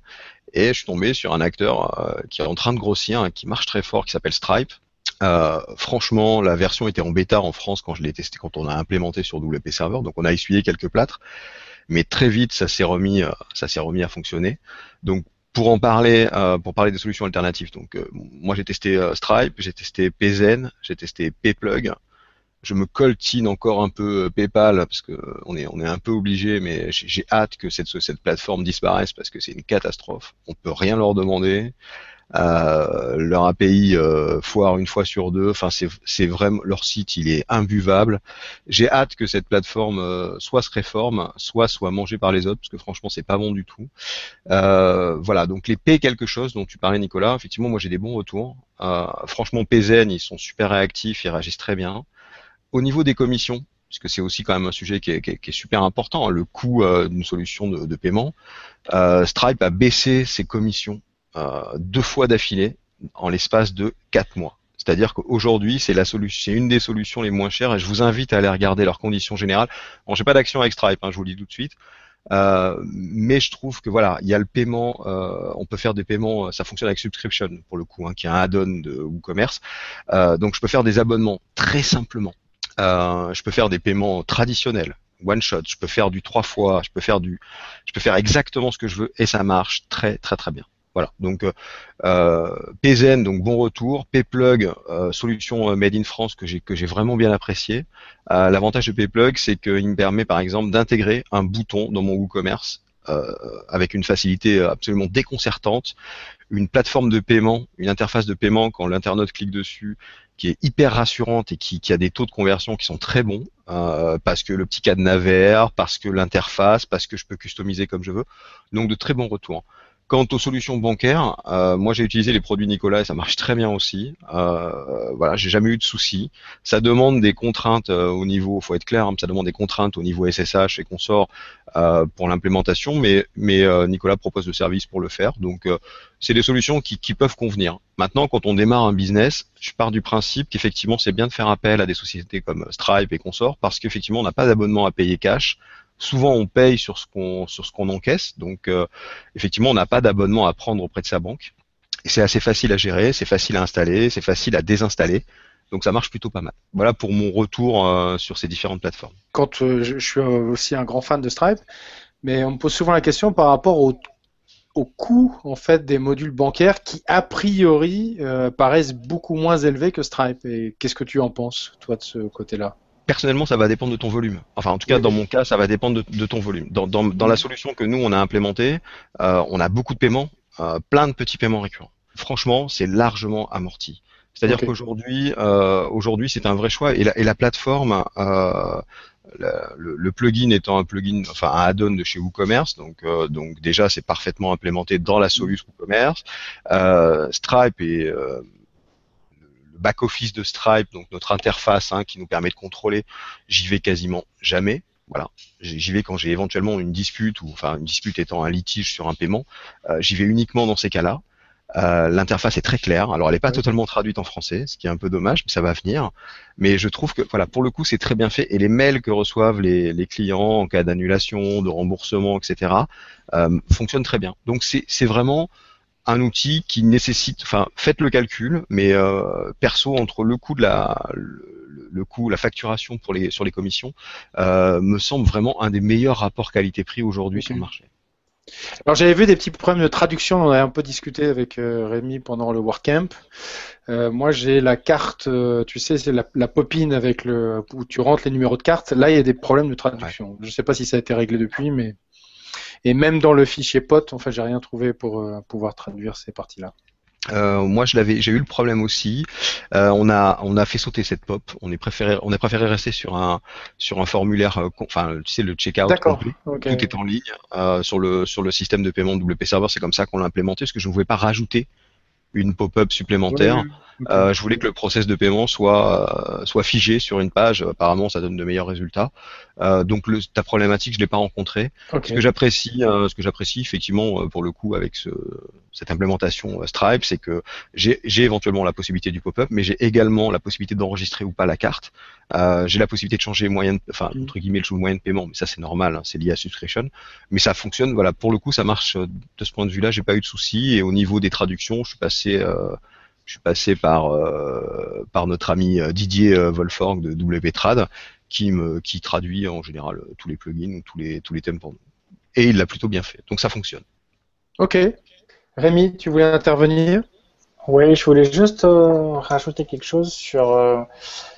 et je suis tombé sur un acteur euh, qui est en train de grossir, hein, qui marche très fort, qui s'appelle Stripe. franchement, la version était en bêta en France quand je l'ai testé, quand on a implémenté sur WP Server, donc on a essuyé quelques plâtres mais très vite ça s'est remis, ça s'est remis à fonctionner. Donc pour en parler, pour parler des solutions alternatives, donc moi j'ai testé Stripe, j'ai testé PZen, j'ai testé Payplug. Je me coltine encore un peu PayPal parce que on est on est un peu obligé, mais j'ai hâte que cette cette plateforme disparaisse parce que c'est une catastrophe. On peut rien leur demander. Euh, leur API euh, foire une fois sur deux. Enfin, c'est vraiment leur site, il est imbuvable. J'ai hâte que cette plateforme euh, soit se réforme, soit soit mangée par les autres, parce que franchement, c'est pas bon du tout. voilà, donc les P quelque chose dont tu parlais, Nicolas. Effectivement, moi j'ai des bons retours. franchement, PZN, ils sont super réactifs, ils réagissent très bien. Au niveau des commissions, puisque c'est aussi quand même un sujet qui est, qui est, super important, hein, le coût d'une solution de, de paiement. Stripe a baissé ses commissions euh, deux fois d'affilée en l'espace de quatre mois. C'est-à-dire qu'aujourd'hui, c'est la solution, c'est une des solutions les moins chères et je vous invite à aller regarder leurs conditions générales. Bon, j'ai pas d'action avec Stripe, hein, je vous le dis tout de suite. Euh, mais je trouve que voilà, il y a le paiement, euh, on peut faire des paiements, ça fonctionne avec subscription pour le coup, hein, qui est un add-on de WooCommerce. Euh, donc je peux faire des abonnements très simplement. Euh, je peux faire des paiements traditionnels, one shot. Je peux faire du trois fois. Je peux faire du, je peux faire exactement ce que je veux et ça marche très très très bien. Voilà. Donc euh, PZN, donc bon retour. Payplug, euh, solution made in France que j'ai que j'ai vraiment bien apprécié. Euh, L'avantage de Payplug, c'est qu'il me permet par exemple d'intégrer un bouton dans mon WooCommerce euh, avec une facilité absolument déconcertante, une plateforme de paiement, une interface de paiement quand l'internaute clique dessus, qui est hyper rassurante et qui, a des taux de conversion qui sont très bons, euh, parce que le petit cadenas vert, parce que l'interface, parce que je peux customiser comme je veux, donc de très bons retours. Quant aux solutions bancaires, euh, moi j'ai utilisé les produits Nicolas et ça marche très bien aussi. Euh, voilà, j'ai jamais eu de soucis. Ça demande des contraintes euh, au niveau, faut être clair, hein, ça demande des contraintes au niveau SSH et consorts euh, pour l'implémentation, mais Nicolas propose le service pour le faire. Donc c'est des solutions qui, qui peuvent convenir. Maintenant, quand on démarre un business, je pars du principe qu'effectivement c'est bien de faire appel à des sociétés comme Stripe et consorts parce qu'effectivement on n'a pas d'abonnement à payer cash souvent on paye sur ce qu'on sur ce qu'on encaisse. Donc euh, effectivement, on n'a pas d'abonnement à prendre auprès de sa banque. C'est assez facile à gérer, c'est facile à installer, c'est facile à désinstaller. Donc ça marche plutôt pas mal. Voilà pour mon retour euh, sur ces différentes plateformes. Quand euh, je, suis aussi un grand fan de Stripe, mais on me pose souvent la question par rapport au, au coût en fait des modules bancaires qui a priori paraissent beaucoup moins élevés que Stripe. Et qu'est-ce que tu en penses toi de ce côté-là? Personnellement, ça va dépendre de ton volume. Enfin, en tout cas, dans mon cas, ça va dépendre de, de ton volume. Dans, dans, dans, la solution que nous, on a implémentée, euh, on a beaucoup de paiements, euh, plein de petits paiements récurrents. Franchement, c'est largement amorti. C'est-à-dire okay. qu'aujourd'hui, euh, aujourd'hui, c'est un vrai choix. Et la, et la plateforme, euh, la, le, le, plugin étant un plugin, enfin un add-on de chez WooCommerce, donc euh, donc déjà c'est parfaitement implémenté dans la solution WooCommerce. Stripe est back-office de Stripe, donc notre interface hein, qui nous permet de contrôler, j'y vais quasiment jamais. Voilà, j'y vais quand j'ai éventuellement une dispute ou enfin une dispute étant un litige sur un paiement, euh, j'y vais uniquement dans ces cas-là. Euh, L'interface est très claire. Alors, elle n'est pas totalement traduite en français, ce qui est un peu dommage, mais ça va venir. Mais je trouve que, voilà, pour le coup, c'est très bien fait. Et les mails que reçoivent les, les clients en cas d'annulation, de remboursement, etc., euh, fonctionnent très bien. Donc, c'est vraiment un outil qui nécessite, enfin, faites le calcul, mais euh, perso entre le coût de la, le, le coût, la facturation pour les sur les commissions, euh, me semble vraiment un des meilleurs rapports qualité-prix aujourd'hui okay. sur le marché. Alors j'avais vu des petits problèmes de traduction, on avait un peu discuté avec euh, Rémi pendant le WordCamp. Euh, moi j'ai la carte, euh, tu sais, c'est la, la, popine avec le où tu rentres les numéros de carte. Là il y a des problèmes de traduction. Ouais. Je ne sais pas si ça a été réglé depuis, mais et même dans le fichier POT, en fait, j'ai rien trouvé pour euh, pouvoir traduire ces parties-là. Euh, moi, je l'avais, j'ai eu le problème aussi. Euh, on a, on a fait sauter cette pop. On est préféré, on a préféré rester sur un, sur un formulaire, euh, enfin, tu sais, le checkout. Okay. Tout est en ligne sur le, sur le système de paiement WP Server. C'est comme ça qu'on l'a implémenté, parce que je ne pouvais pas rajouter une pop-up supplémentaire. Euh, je voulais que le process de paiement soit euh, soit figé sur une page. Apparemment, ça donne de meilleurs résultats. Euh, donc le, ta problématique, je l'ai pas rencontrée. Okay. Ce que j'apprécie, ce que j'apprécie effectivement pour le coup avec ce, cette implémentation Stripe, c'est que j'ai éventuellement la possibilité du pop-up, mais j'ai également la possibilité d'enregistrer ou pas la carte. j'ai la possibilité de changer moyen, enfin mm. entre guillemets le moyen de paiement, mais ça c'est normal, hein, c'est lié à subscription. Mais ça fonctionne. Voilà, pour le coup, ça marche de ce point de vue-là. J'ai pas eu de soucis et au niveau des traductions, je suis passé je suis passé par, euh, par notre ami euh, Didier euh, Wolforg de WPTrad qui, me, qui traduit en général euh, tous les plugins ou tous les, tous les thèmes pour nous. Et il l'a plutôt bien fait. Donc ça fonctionne. Ok. Rémi, tu voulais intervenir? Oui, je voulais juste euh, rajouter quelque chose sur,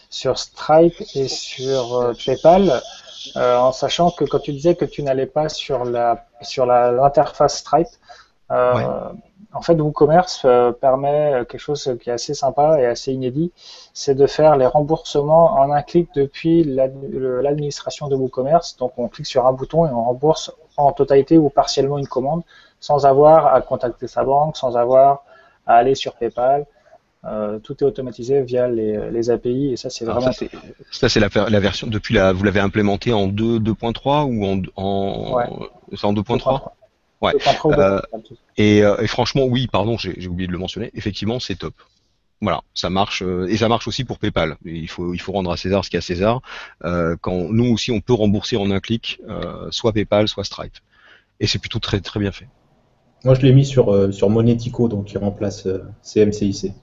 sur Stripe et sur PayPal. en sachant que quand tu disais que tu n'allais pas sur la sur l'interface Stripe, ouais en fait, WooCommerce euh, permet quelque chose qui est assez sympa et assez inédit, c'est de faire les remboursements en un clic depuis l'administration de WooCommerce. Donc, on clique sur un bouton et on rembourse en totalité ou partiellement une commande sans avoir à contacter sa banque, sans avoir à aller sur PayPal. Euh, tout est automatisé via les, les API et ça c'est vraiment. Ça c'est la, la, version depuis la vous l'avez implémenté en 2.3 ou en en, ouais. en 2.3 Ouais. Euh, et, euh, et, franchement, oui, pardon, j'ai oublié de le mentionner. Effectivement, c'est top. Voilà, ça marche euh, et ça marche aussi pour PayPal. Il faut il faut rendre à César ce qu'il y a à César. Euh, quand nous aussi on peut rembourser en un clic, euh, soit PayPal, soit Stripe. Et c'est plutôt très très bien fait. Moi, je l'ai mis sur, euh, sur Monetico, donc qui remplace euh, CMCIC.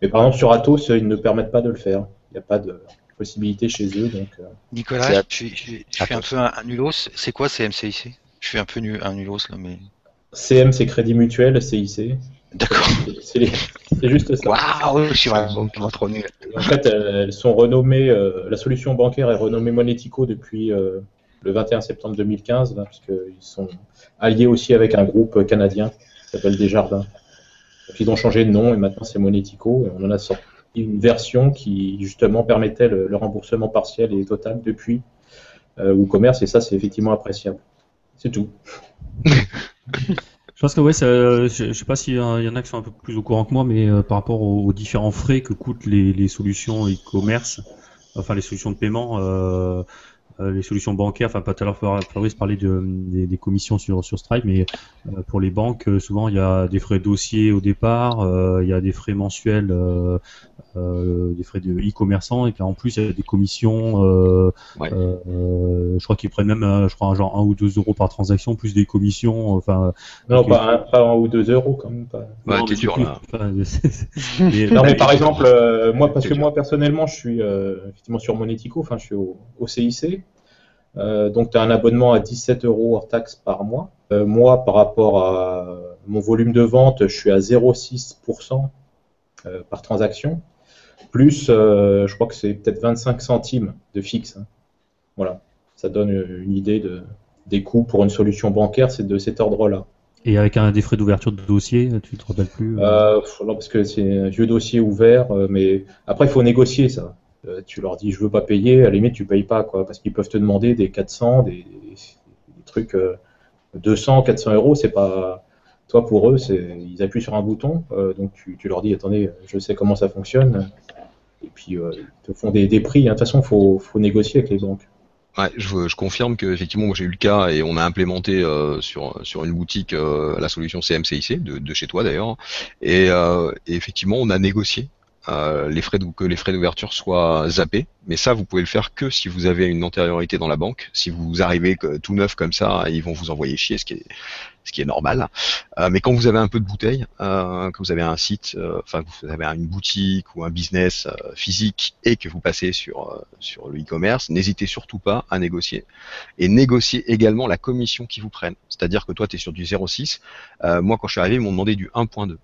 Mais par exemple, sur Atos, ils ne permettent pas de le faire. Il n'y a pas de possibilité chez eux. Donc, euh, Nicolas, je, suis- je un peu un, un nulos. C'est quoi CMCIC Je suis un peu nu, un nulos là, mais. CM, c'est Crédit Mutuel, CIC. D'accord. C'est- les- juste ça. Waouh, je suis vraiment trop nul. En fait, elles elles sont renommées, euh, la solution bancaire est renommée Monetico depuis euh, le 21 septembre 2015, là, parce qu'ils sont alliés aussi avec un groupe canadien qui s'appelle Desjardins. Donc, ils ont changé de nom et maintenant c'est Monetico. Et on en a sorti une version qui justement permettait le, le remboursement partiel et total depuis euh, WooCommerce et ça c'est effectivement appréciable. C'est tout. Je pense que ouais, je, je sais pas s'il y en a qui sont un peu plus au courant que moi, mais euh, par rapport aux, différents frais que coûtent les, solutions e-commerce, enfin les solutions de paiement, euh, les solutions bancaires, enfin pas tout à l'heure Fabrice parlait de, des, des commissions sur, sur Stripe, mais euh, pour les banques, euh, souvent il y a des frais dossiers au départ, euh, il y a des frais mensuels, euh, euh, des frais de e-commerçant, et puis en plus il y a des commissions, euh, Ouais. euh, je crois qu'ils prennent même, euh, je crois, un genre 1 ou 2 euros par transaction, plus des commissions, enfin Non, pas, un, pas un ou deux euros quand même. Pas. Ouais, non, t'es mais dur là. enfin, [laughs] mais- Non, mais par exemple, euh, moi, parce que dur. moi, personnellement, je suis euh, effectivement sur Monetico, enfin, je suis au, au CIC. Euh, donc, tu as un abonnement à 17 euros hors taxe par mois. Euh, moi, par rapport à mon volume de vente, je suis à 0,6% euh, par transaction. Plus, je crois que c'est peut-être 25 centimes de fixe. hein. Voilà. Ça donne une idée de, des coûts pour une solution bancaire, c'est de cet ordre-là. Et avec un des frais d'ouverture de dossier, tu te rappelles plus non, parce que c'est un vieux dossier ouvert, mais après, il faut négocier ça. Euh, tu leur dis, je veux pas payer, à la limite, tu payes pas, quoi, parce qu'ils peuvent te demander des 400, des, trucs euh, 200, 400 euros, c'est pas. Toi, pour eux, ils appuient sur un bouton, euh, donc tu, leur dis, attendez, je sais comment ça fonctionne, et puis euh, ils te font des, des prix. hein. De toute façon, faut, faut négocier avec les banques. Je, confirme que effectivement, moi j'ai eu le cas et on a implémenté euh, sur sur une boutique euh, la solution CMCIC de, chez toi d'ailleurs. Euh, et effectivement, on a négocié les frais que les frais d'ouverture soient zappés. Mais ça, vous pouvez le faire que si vous avez une antériorité dans la banque. Si vous arrivez tout neuf comme ça, ils vont vous envoyer chier, ce qui est ce qui est normal. Euh, mais quand vous avez un peu de bouteille, euh, que vous avez un site, euh, enfin que vous avez une boutique ou un business euh, physique et que vous passez sur sur le e-commerce, n'hésitez surtout pas à négocier et négocier également la commission qu'ils vous prennent. C'est-à-dire que toi tu es sur du 0,6, euh, moi quand je suis arrivé ils m'ont demandé du 1.2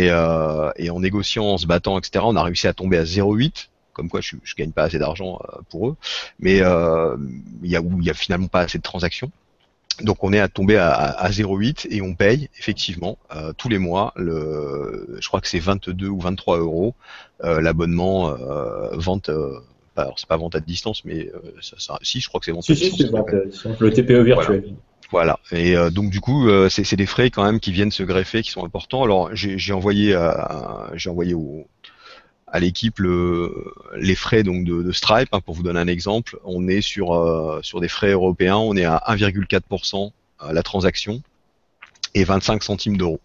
et euh, et en négociant, en se battant, etc. On a réussi à tomber à 0,8 comme quoi je, je gagne pas assez d'argent euh, pour eux, mais euh, il y a où il y a finalement pas assez de transactions. Donc on est à tomber à, à, à 0,8 et on paye effectivement euh, tous les mois le, je crois que c'est 22 ou 23 euros euh, l'abonnement euh, vente. alors c'est pas vente à distance, mais ça, ça- si je crois que c'est vente Si, à si, distance. vente, le TPE virtuel. Voilà. Et euh, donc du coup, euh, c'est des frais quand même qui viennent se greffer, qui sont importants. Alors j'ai envoyé, à- j'ai envoyé au, à l'équipe le, les frais donc de, de Stripe. hein, pour vous donner un exemple, on est sur euh, sur des frais européens, on est à 1,4% à la transaction et 25 centimes d'euros.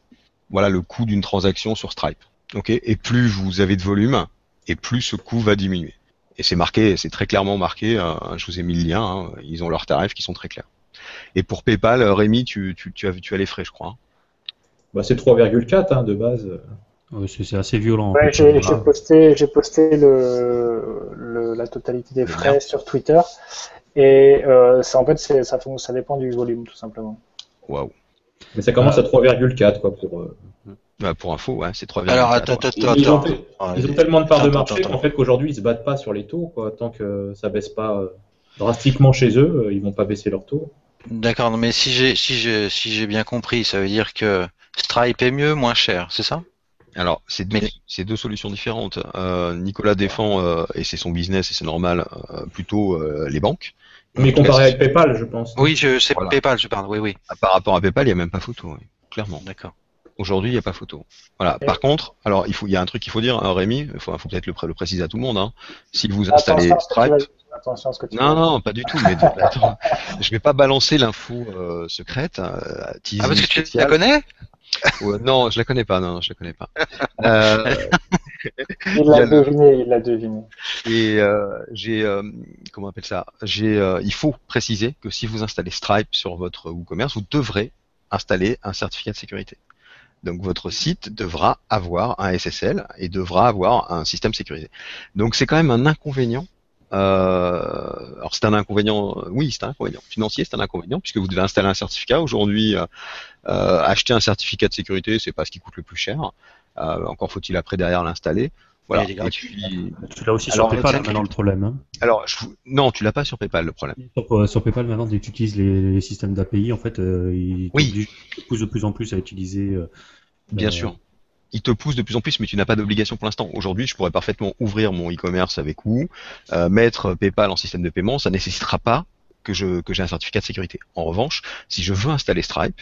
Voilà le coût d'une transaction sur Stripe. Ok? Et plus vous avez de volume, et plus ce coût va diminuer. Et c'est marqué, c'est très clairement marqué. euh, je vous ai mis le lien. hein, ils ont leurs tarifs qui sont très clairs. Et pour PayPal, euh, Rémi, tu, tu, tu, as, tu as les frais, je crois. hein. Bah, c'est 3,4 hein, de base. ouais, c'est c'est assez violent. Ouais, fait. j'ai posté, j'ai posté le, le- la totalité des frais sur Twitter. Et euh, ça, en fait, c'est- ça, dépend du volume, tout simplement. Waouh. Mais ça commence à 3,4 quoi pour. euh, Bah, pour info, ouais, c'est 3,4. Alors attends, attends, Ils ont, attends. te- ils ont tellement de parts de Attends, marché attends, qu'en fait qu'aujourd'hui ils se battent pas sur les taux quoi. Tant que ça baisse pas euh, drastiquement chez eux, euh, ils vont pas baisser leurs taux. D'accord, mais si j'ai si j'ai si j'ai bien compris, ça veut dire que Stripe est mieux, moins cher, c'est ça? Alors, c'est deux, Mais- c'est deux solutions différentes. Euh, Nicolas défend, euh, et c'est son business, et c'est normal, euh, plutôt euh, les banques. Mais comparé avec PayPal, je pense. Oui, je sais Voilà. PayPal, je parle. Oui, oui, Par rapport à PayPal, il n'y a même pas photo, oui, clairement. d'accord. Aujourd'hui, il n'y a pas photo. Voilà. Et- Par contre, alors il faut, il y a un truc qu'il faut dire, hein, Rémi. Il faut, faut peut-être le, pré- le préciser à tout le monde. Hein. Si vous installez Stripe, attention à ce que tu non, non, pas du tout. Mais [laughs] attends, je vais pas balancer l'info euh, secrète. euh, Ah parce que tu la connais? Ouais, non, je la connais pas. Non, je la connais pas. Euh, [laughs] Il l'a deviné, il l'a deviné. Et euh, j'ai, euh, comment on appelle ça? J'ai, euh, il faut préciser que si vous installez Stripe sur votre WooCommerce, vous devrez installer un certificat de sécurité. Donc votre site devra avoir un SSL et devra avoir un système sécurisé. Donc c'est quand même un inconvénient. Euh, alors c'est un inconvénient, oui c'est un inconvénient financier, c'est un inconvénient puisque vous devez installer un certificat. Aujourd'hui, euh, euh, acheter un certificat de sécurité, c'est pas ce qui coûte le plus cher. Euh, encore faut-il après derrière l'installer. Voilà. Il est gratuit. puis- Tu l'as aussi Alors, sur PayPal maintenant le problème. hein. alors je vous- non, tu l'as pas sur PayPal le problème. Sur, euh, sur PayPal maintenant, dès que tu utilises les, les systèmes d'API, en fait, euh, ils Oui. poussent de plus en plus à utiliser. euh, Bien euh, sûr. Il te pousse de plus en plus, mais tu n'as pas d'obligation pour l'instant. Aujourd'hui, je pourrais parfaitement ouvrir mon e-commerce avec Woo, euh, mettre PayPal en système de paiement, ça nécessitera pas que je que j'ai un certificat de sécurité. En revanche, si je veux installer Stripe,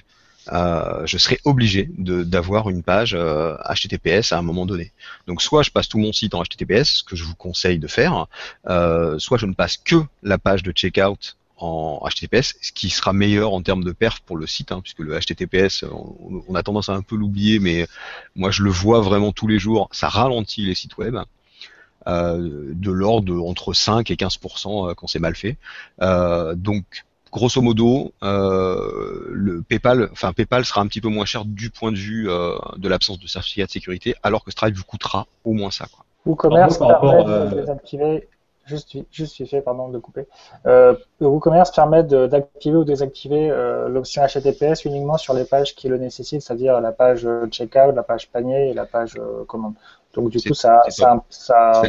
euh, je serai obligé d'avoir une page euh, HTTPS à un moment donné. Donc soit je passe tout mon site en HTTPS, ce que je vous conseille de faire, euh, soit je ne passe que la page de checkout en HTTPS, ce qui sera meilleur en termes de perf pour le site, hein, puisque le HTTPS, on, on a tendance à un peu l'oublier, mais moi je le vois vraiment tous les jours, ça ralentit les sites web. euh, de l'ordre entre 5 et 15% quand c'est mal fait. Euh, donc grosso modo, euh, le PayPal, enfin PayPal sera un petit peu moins cher du point de vue euh, de l'absence de certificat de sécurité, alors que Stripe vous coûtera au moins ça. Quoi. WooCommerce Par rapport, euh, vite fait, pardon de couper. Euh, WooCommerce permet d'activer ou désactiver euh, l'option HTTPS uniquement sur les pages qui le nécessitent, c'est-à-dire la page euh, checkout, la page panier et la page euh, commande. Donc du coup, ça, ça, ça,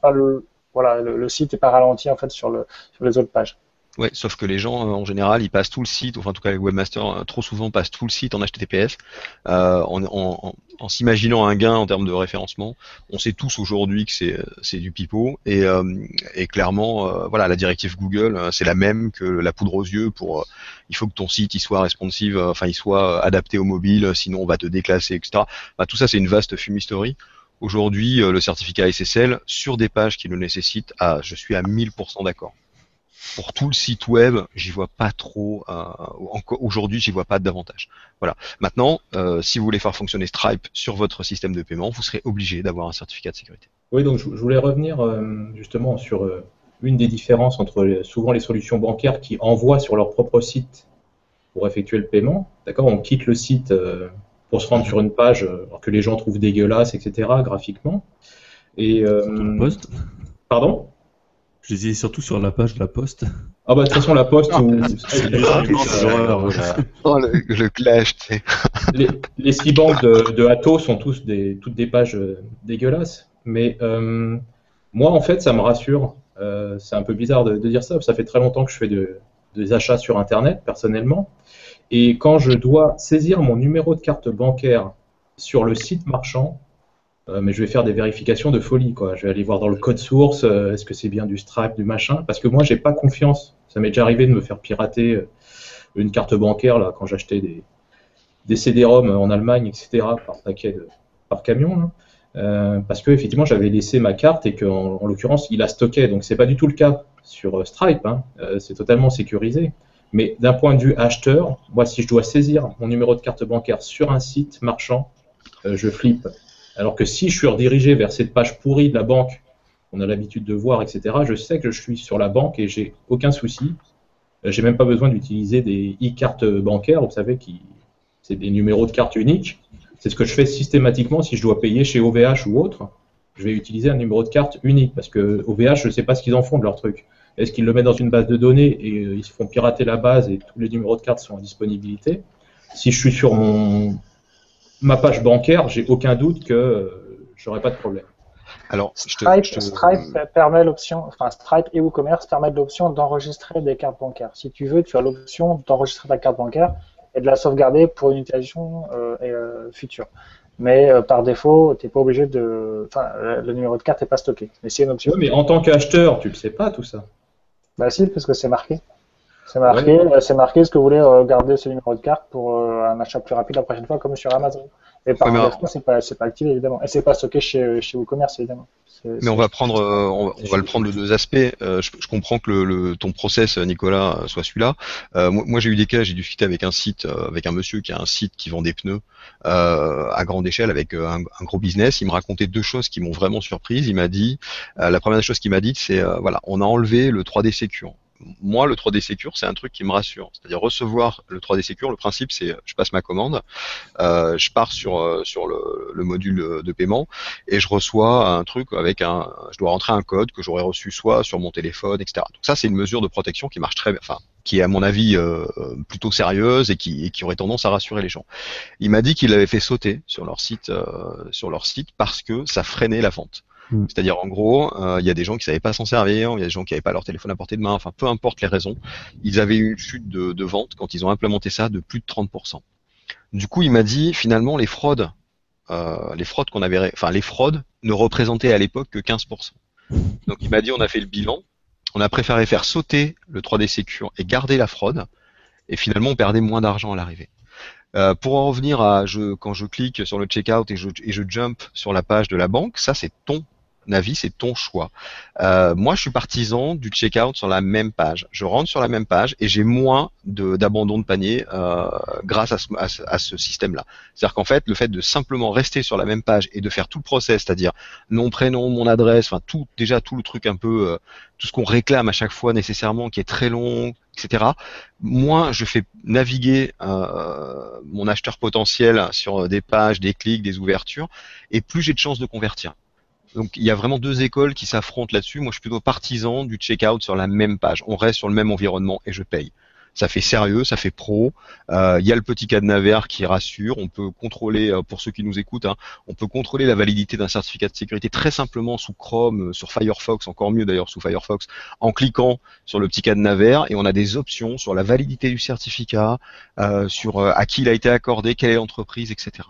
pas le, voilà, le, le site n'est pas ralenti en fait sur le, sur les autres pages. Ouais, sauf que les gens, euh, en général, ils passent tout le site, enfin en tout cas les webmasters, euh, trop souvent passent tout le site en HTTPS, euh, en, en, en, s'imaginant un gain en termes de référencement. On sait tous aujourd'hui que c'est c'est du pipeau, et, euh, et clairement, euh, voilà, la directive Google, euh, c'est la même que la poudre aux yeux pour, euh, il faut que ton site il soit responsive, euh, enfin il soit euh, adapté au mobile, euh, sinon on va te déclasser, etc. Bah, tout ça, c'est une vaste fumisterie. Aujourd'hui, euh, le certificat SSL sur des pages qui le nécessitent, ah, je suis à 1000% d'accord pour tout le site web, j'y vois pas trop. Euh, aujourd'hui, j'y vois pas d'avantage. Voilà. Maintenant, euh, si vous voulez faire fonctionner Stripe sur votre système de paiement, vous serez obligé d'avoir un certificat de sécurité. Oui, donc je, je voulais revenir euh, justement sur euh, une des différences entre souvent les solutions bancaires qui envoient sur leur propre site pour effectuer le paiement. D'accord, on quitte le site euh, pour se rendre sur une page alors que les gens trouvent dégueulasse, etc. graphiquement. Et euh, poste. pardon? Je disais surtout sur la page de la poste. Ah bah de toute façon la poste ou Oh, le, le clash, tu sais. [laughs] les, les six banques de, de Atto sont tous des, toutes des pages euh, dégueulasses. Mais euh, moi, en fait, ça me rassure. Euh, c'est un peu bizarre de, de dire ça. Ça fait très longtemps que je fais de- des achats sur Internet, personnellement. Et quand je dois saisir mon numéro de carte bancaire sur le site marchand, euh, mais je vais faire des vérifications de folie, quoi. Je vais aller voir dans le code source, euh, est-ce que c'est bien du Stripe, du machin, parce que moi, j'ai pas confiance. Ça m'est déjà arrivé de me faire pirater euh, une carte bancaire là quand j'achetais des, des CD-ROM en Allemagne, etc., par paquet de, par camion, là. Euh, parce que effectivement j'avais laissé ma carte et qu'en en, l'occurrence il la stockait. Donc c'est pas du tout le cas sur euh, Stripe, hein. Euh, c'est totalement sécurisé. Mais d'un point de vue acheteur, moi si je dois saisir mon numéro de carte bancaire sur un site marchand, euh, je flippe. Alors que si je suis redirigé vers cette page pourrie de la banque qu'on a l'habitude de voir, etc., je sais que je suis sur la banque et j'ai aucun souci. Euh, J'ai même pas besoin d'utiliser des e-cartes bancaires, vous savez, qui c'est des numéros de carte uniques. C'est ce que je fais systématiquement si je dois payer chez OVH ou autre. Je vais utiliser un numéro de carte unique parce que OVH, je ne sais pas ce qu'ils en font de leur truc. Est-ce qu'ils le mettent dans une base de données et euh, ils se font pirater la base et tous les numéros de carte sont en disponibilité? Si je suis sur mon ma page bancaire, j'ai aucun doute que euh, j'aurai pas de problème. Alors, je te, Stripe, je te- Stripe permet l'option, enfin Stripe et WooCommerce permettent l'option d'enregistrer des cartes bancaires. Si tu veux, tu as l'option d'enregistrer ta carte bancaire et de la sauvegarder pour une utilisation euh, euh, future. Mais euh, par défaut, tu n'es pas obligé de. Enfin, le le numéro de carte n'est pas stocké. Mais c'est une option. Oui, mais en tant qu'acheteur, tu le sais pas tout ça. Bah si, parce que c'est marqué. C'est marqué, euh, c'est marqué ce que vous voulez euh, garder ce numéro de carte pour euh, un achat plus rapide la prochaine fois, comme sur Amazon. Et par Ouais, défaut, c'est pas, c'est pas activé, évidemment. Et c'est pas stocké chez, chez WooCommerce, évidemment. Mais on va prendre, euh, on, va- on va le prendre de deux aspects. Euh, je, je comprends que le, le- ton process, Nicolas, soit celui-là. Euh, moi, moi, j'ai eu des cas, j'ai discuté avec un site, avec un monsieur qui a un site qui vend des pneus euh, à grande échelle avec un, un gros business. Il me racontait deux choses qui m'ont vraiment surprise. Il m'a dit, la première chose qu'il m'a dit, c'est voilà, on a enlevé le 3D Secure. Moi, le 3D Secure, c'est un truc qui me rassure. C'est-à-dire recevoir le 3D Secure, le principe, c'est euh, je passe ma commande, euh, je pars sur euh, sur le, le module de paiement et je reçois un truc avec un, je dois rentrer un code que j'aurais reçu soit sur mon téléphone, etc. Donc ça, c'est une mesure de protection qui marche très bien, enfin, qui est à mon avis euh, plutôt sérieuse et qui, et qui aurait tendance à rassurer les gens. Il m'a dit qu'il l'avait fait sauter sur leur site, euh, sur leur site parce que ça freinait la vente. Mm. C'est-à-dire en gros, euh, il y a des gens qui savaient pas s'en servir, il y a des gens qui n'avaient pas leur téléphone à portée de main, enfin peu importe les raisons, ils avaient eu une chute de, vente quand ils ont implémenté ça de plus de 30%. Du coup, il m'a dit finalement les fraudes, euh, les fraudes qu'on avait, enfin les fraudes ne représentaient à l'époque que 15%. Donc il m'a dit on a fait le bilan, on a préféré faire sauter le 3D Secure et garder la fraude, et finalement on perdait moins d'argent à l'arrivée. Euh, pour en revenir à quand je clique sur le checkout et et je jump sur la page de la banque, ça c'est ton avis, c'est ton choix. Euh, moi, je suis partisan du checkout sur la même page. Je rentre sur la même page et j'ai moins d'abandon de, panier euh, grâce à ce, système-là. C'est-à-dire qu'en fait, le fait de simplement rester sur la même page et de faire tout le process, c'est-à-dire nom, prénom, mon adresse, enfin tout, déjà tout le truc un peu, euh, tout ce qu'on réclame à chaque fois nécessairement, qui est très long, etc. Moins je fais naviguer mon acheteur potentiel sur des pages, des clics, des ouvertures, et plus j'ai de chances de convertir. Donc il y a vraiment deux écoles qui s'affrontent là-dessus. Moi, je suis plutôt partisan du checkout sur la même page. On reste sur le même environnement et je paye. Ça fait sérieux, ça fait pro. Euh, Il y a le petit cadenas qui rassure. On peut contrôler, euh, pour ceux qui nous écoutent, hein, on peut contrôler la validité d'un certificat de sécurité très simplement sous Chrome, euh, sur Firefox, encore mieux d'ailleurs sous Firefox, en cliquant sur le petit cadenas et on a des options sur la validité du certificat, sur à qui il a été accordé, quelle est l'entreprise, etc.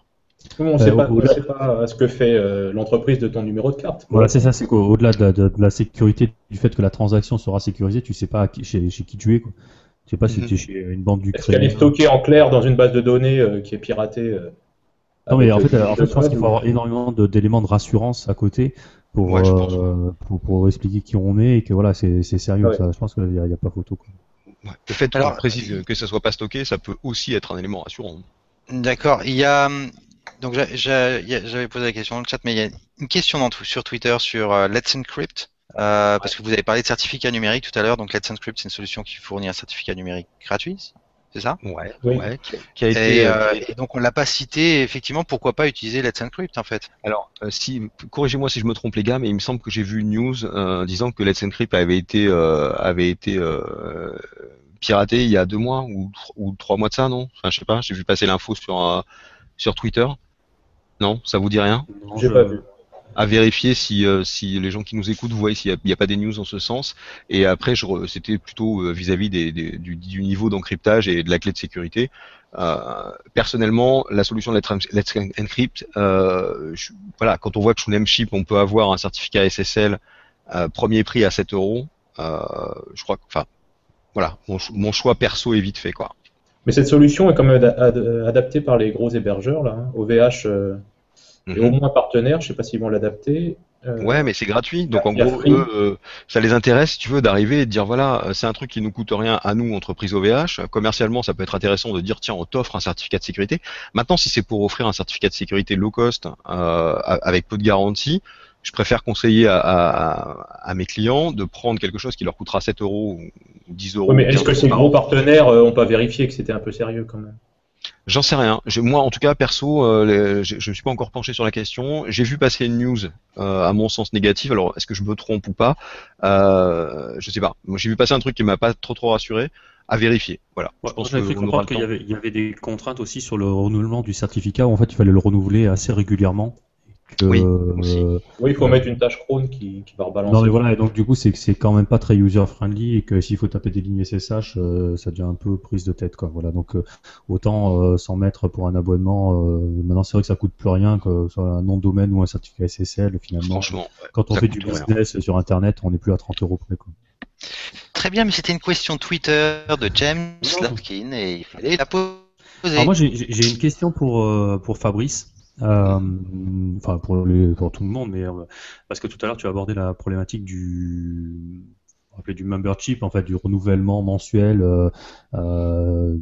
Oui, on ne sait, Euh, pas, au- on sait pas ce que fait euh, l'entreprise de ton numéro de carte. Voilà, c'est ça, c'est qu'au-delà de, la- de- de la sécurité, du fait que la transaction sera sécurisée, tu sais pas qui- chez, chez qui tu es. Quoi. Tu sais pas si Mhm. tu es chez une bande du Est-ce qu'elle est stockée en clair dans une base de données euh, qui est piratée euh, Non, mais en fait, euh, en fait, je pense qu'il faut avoir énormément d'éléments de rassurance à côté pour, Ouais, euh, pour, pour expliquer qui on est et que voilà, c'est sérieux. Ouais. Ça, je pense qu'il n'y a, a pas photo. Quoi. Ouais. Le fait Alors, précise que ça soit pas stocké, ça peut aussi être un élément rassurant. D'accord. Il y a donc j'avais posé la question dans le chat, mais il y a une question dans, sur Twitter sur euh, Let's Encrypt. euh, parce que vous avez parlé de certificat numérique tout à l'heure, donc Let's Encrypt c'est une solution qui fournit un certificat numérique gratuit, c'est ça? Ouais, Oui. ouais, qui, qui a été. et, euh, euh, et donc on l'a pas cité, effectivement, pourquoi pas utiliser Let's Encrypt en fait? Alors, euh, si corrigez-moi si je me trompe les gars, mais il me semble que j'ai vu une news euh, disant que Let's Encrypt avait été euh, avait été euh, piraté il y a deux mois ou, ou trois mois de ça, non? Enfin, je sais pas. J'ai vu passer l'info sur euh, sur Twitter. Non, ça vous dit rien? J'ai pas vu. à vérifier si, euh, si les gens qui nous écoutent voient s'il n'y a, pas des news en ce sens. Et après, je re- c'était plutôt euh, vis-à-vis des, des- du, du niveau d'encryptage et de la clé de sécurité. Euh, personnellement, la solution Let's, En- Let's Encrypt, euh, je- voilà, quand on voit que sous Namecheap, on peut avoir un certificat SSL euh, premier prix à 7 euros, je crois que, enfin, voilà, mon, mon choix perso est vite fait, quoi. Mais cette solution est quand même ad- ad- adaptée par les gros hébergeurs, là, hein, OVH euh, et au Mhm. moins partenaires, je sais pas s'ils vont l'adapter. Euh, Ouais, mais c'est gratuit. Donc en gros, eux, euh, ça les intéresse, si tu veux, d'arriver et de dire voilà, euh, c'est un truc qui nous coûte rien à nous, entreprise OVH. Commercialement, ça peut être intéressant de dire tiens, on t'offre un certificat de sécurité. Maintenant, si c'est pour offrir un certificat de sécurité low cost euh, avec peu de garantie, je préfère conseiller à, à- à mes clients de prendre quelque chose qui leur coûtera 7 euros ou 10 euros. Mais est-ce 15 que ces gros partenaires euh, ont pas vérifié que c'était un peu sérieux quand même? J'en sais rien. Moi, en tout cas, perso, euh, les- je ne suis pas encore penché sur la question. J'ai vu passer une news, euh, à mon sens négative. Alors, est-ce que je me trompe ou pas? Euh, Je sais pas. Moi, j'ai vu passer un truc qui m'a pas trop trop rassuré. À vérifier. Voilà. Ouais, je pense comprendre qu'il y avait des contraintes aussi sur le renouvellement du certificat où en fait il fallait le renouveler assez régulièrement. Que, Oui, aussi. euh, Oui, il faut mettre une tâche Chrome qui, qui va rebalancer. non mais voilà, et donc du coup c'est que c'est quand même pas très user friendly et que s'il faut taper des lignes SSH, euh, ça devient un peu prise de tête quoi. Voilà, donc euh, autant euh, s'en mettre pour un abonnement. euh, maintenant c'est vrai que ça coûte plus rien que ce soit un nom de domaine ou un certificat SSL finalement. Franchement, ouais. Quand on fait du rien. business sur internet, on n'est plus à 30 euros près quoi. Très bien, mais c'était une question Twitter de James. Larkin et il fallait la poser. Alors moi j'ai une question pour euh, pour Fabrice. Euh, enfin pour, les, pour tout le monde, mais euh, parce que tout à l'heure tu as abordé la problématique du du membership, en fait, du renouvellement mensuel euh, euh,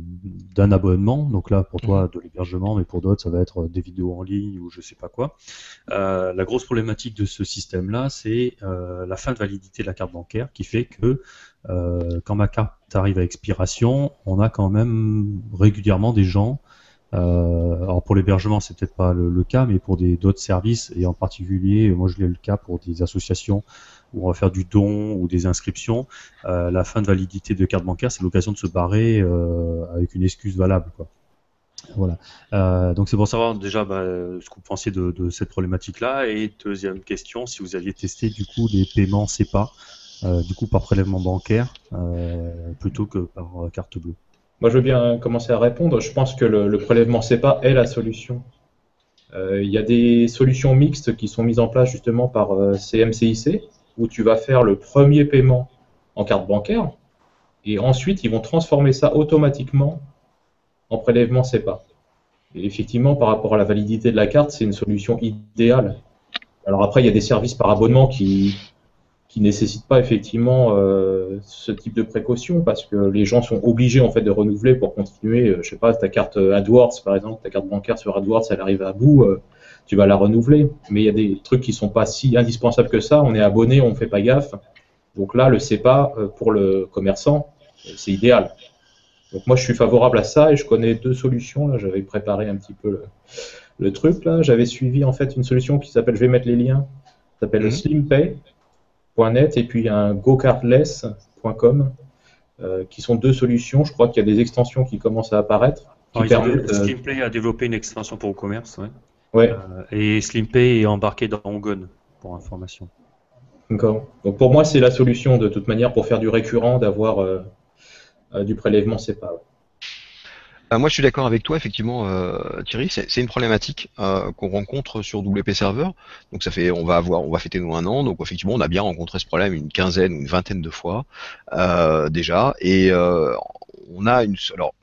d'un abonnement. Donc là, pour toi, de l'hébergement, mais pour d'autres, ça va être des vidéos en ligne ou je sais pas quoi. Euh, la grosse problématique de ce système-là, c'est la fin de validité de la carte bancaire, qui fait que quand ma carte arrive à expiration, on a quand même régulièrement des gens alors pour l'hébergement, c'est peut-être pas le, le, cas, mais pour d'autres services et en particulier, moi je l'ai le cas pour des associations où on va faire du don ou des inscriptions, euh, la fin de validité de carte bancaire, c'est l'occasion de se barrer euh, avec une excuse valable. Quoi. Voilà. Euh, donc c'est pour savoir déjà bah, ce que vous pensiez de, de cette problématique-là. Et deuxième question, si vous aviez testé du coup des paiements SEPA, euh, du coup par prélèvement bancaire euh, plutôt que par carte bleue. Moi je veux bien commencer à répondre. Je pense que le, prélèvement SEPA est la solution. Il y a des solutions mixtes qui sont mises en place justement par CMCIC, où tu vas faire le premier paiement en carte bancaire et ensuite ils vont transformer ça automatiquement en prélèvement SEPA. Et effectivement, par rapport à la validité de la carte, c'est une solution idéale. Alors après, il y a des services par abonnement qui qui nécessitent pas effectivement euh, ce type de précaution parce que les gens sont obligés en fait de renouveler pour continuer. Euh, je sais pas, ta carte AdWords par exemple, ta carte bancaire sur AdWords, elle arrive à bout. Euh, tu vas la renouveler. Mais il y a des trucs qui sont pas si indispensables que ça. On est abonné, on ne fait pas gaffe. Donc là, le CEPA, euh, pour le commerçant, euh, c'est idéal. Donc moi, je suis favorable à ça et je connais deux solutions. Là, j'avais préparé un petit peu le, truc. Là, j'avais suivi en fait une solution qui s'appelle, je vais mettre les liens, s'appelle mhm. slimpay.net et puis un gocardless.com euh, qui sont deux solutions. Je crois qu'il y a des extensions qui commencent à apparaître. Slimpay a développé une extension pour le commerce. Ouais. Ouais. Euh, et SlimPay est embarqué dans Ongon, pour information. D'accord. Donc pour moi, c'est la solution de toute manière pour faire du récurrent, d'avoir euh, euh, du prélèvement SEPA. Moi, je suis d'accord avec toi, effectivement, Thierry. C'est une problématique qu'on rencontre sur WP Server. Donc, ça fait, on va avoir, on va fêter nous un an. Donc, effectivement, on a bien rencontré ce problème une quinzaine ou une vingtaine de fois déjà. Et on a une, alors,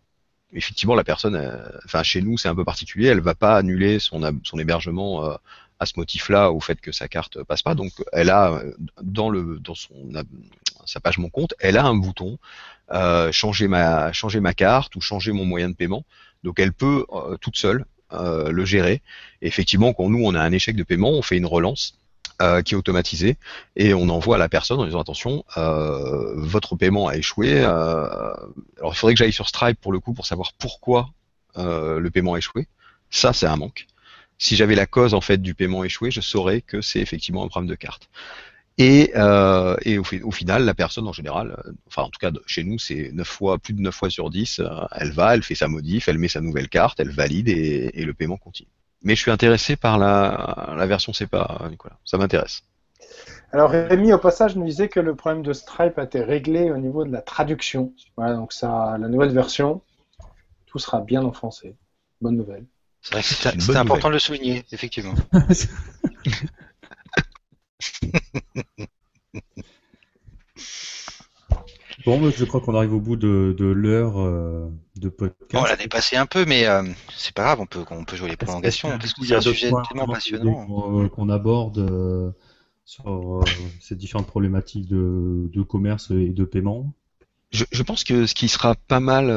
effectivement, la personne, euh, enfin chez nous, c'est un peu particulier. Elle va pas annuler son, son hébergement euh, à ce motif-là, au fait que sa carte passe pas. Donc, elle a euh, dans le dans son sa page mon compte, elle a un bouton changer ma changer ma carte ou changer mon moyen de paiement. Donc, elle peut toute seule le gérer. Effectivement, quand nous on a un échec de paiement, on fait une relance euh, qui est automatisé et on envoie à la personne en disant attention, euh, votre paiement a échoué. Euh, alors il faudrait que j'aille sur Stripe pour le coup pour savoir pourquoi le paiement a échoué. Ça c'est un manque. Si j'avais la cause en fait du paiement échoué, je saurais que c'est effectivement un problème de carte. Et, et au, final, la personne en général, enfin en tout cas chez nous, c'est 9 fois, plus de 9 fois sur 10, elle va, elle fait sa modif, elle met sa nouvelle carte, elle valide et, et le paiement continue mais je suis intéressé par la, la version CEPA, Nicolas. Ça m'intéresse. Alors Rémi, au passage, nous disait que le problème de Stripe a été réglé au niveau de la traduction. Voilà, donc ça, la nouvelle version, tout sera bien en français. Bonne nouvelle. C'est vrai que c'est important de le souligner, effectivement. [laughs] [laughs] Bon, je crois qu'on arrive au bout de, de l'heure euh, de podcast. on l'a dépassé un peu, mais euh, c'est pas grave, on peut, on peut jouer les prolongations. C'est un sujet tellement passionnant. Qu'on aborde euh, sur ces différentes problématiques de, de, commerce et de paiement. Je, je, pense que ce qui sera pas mal,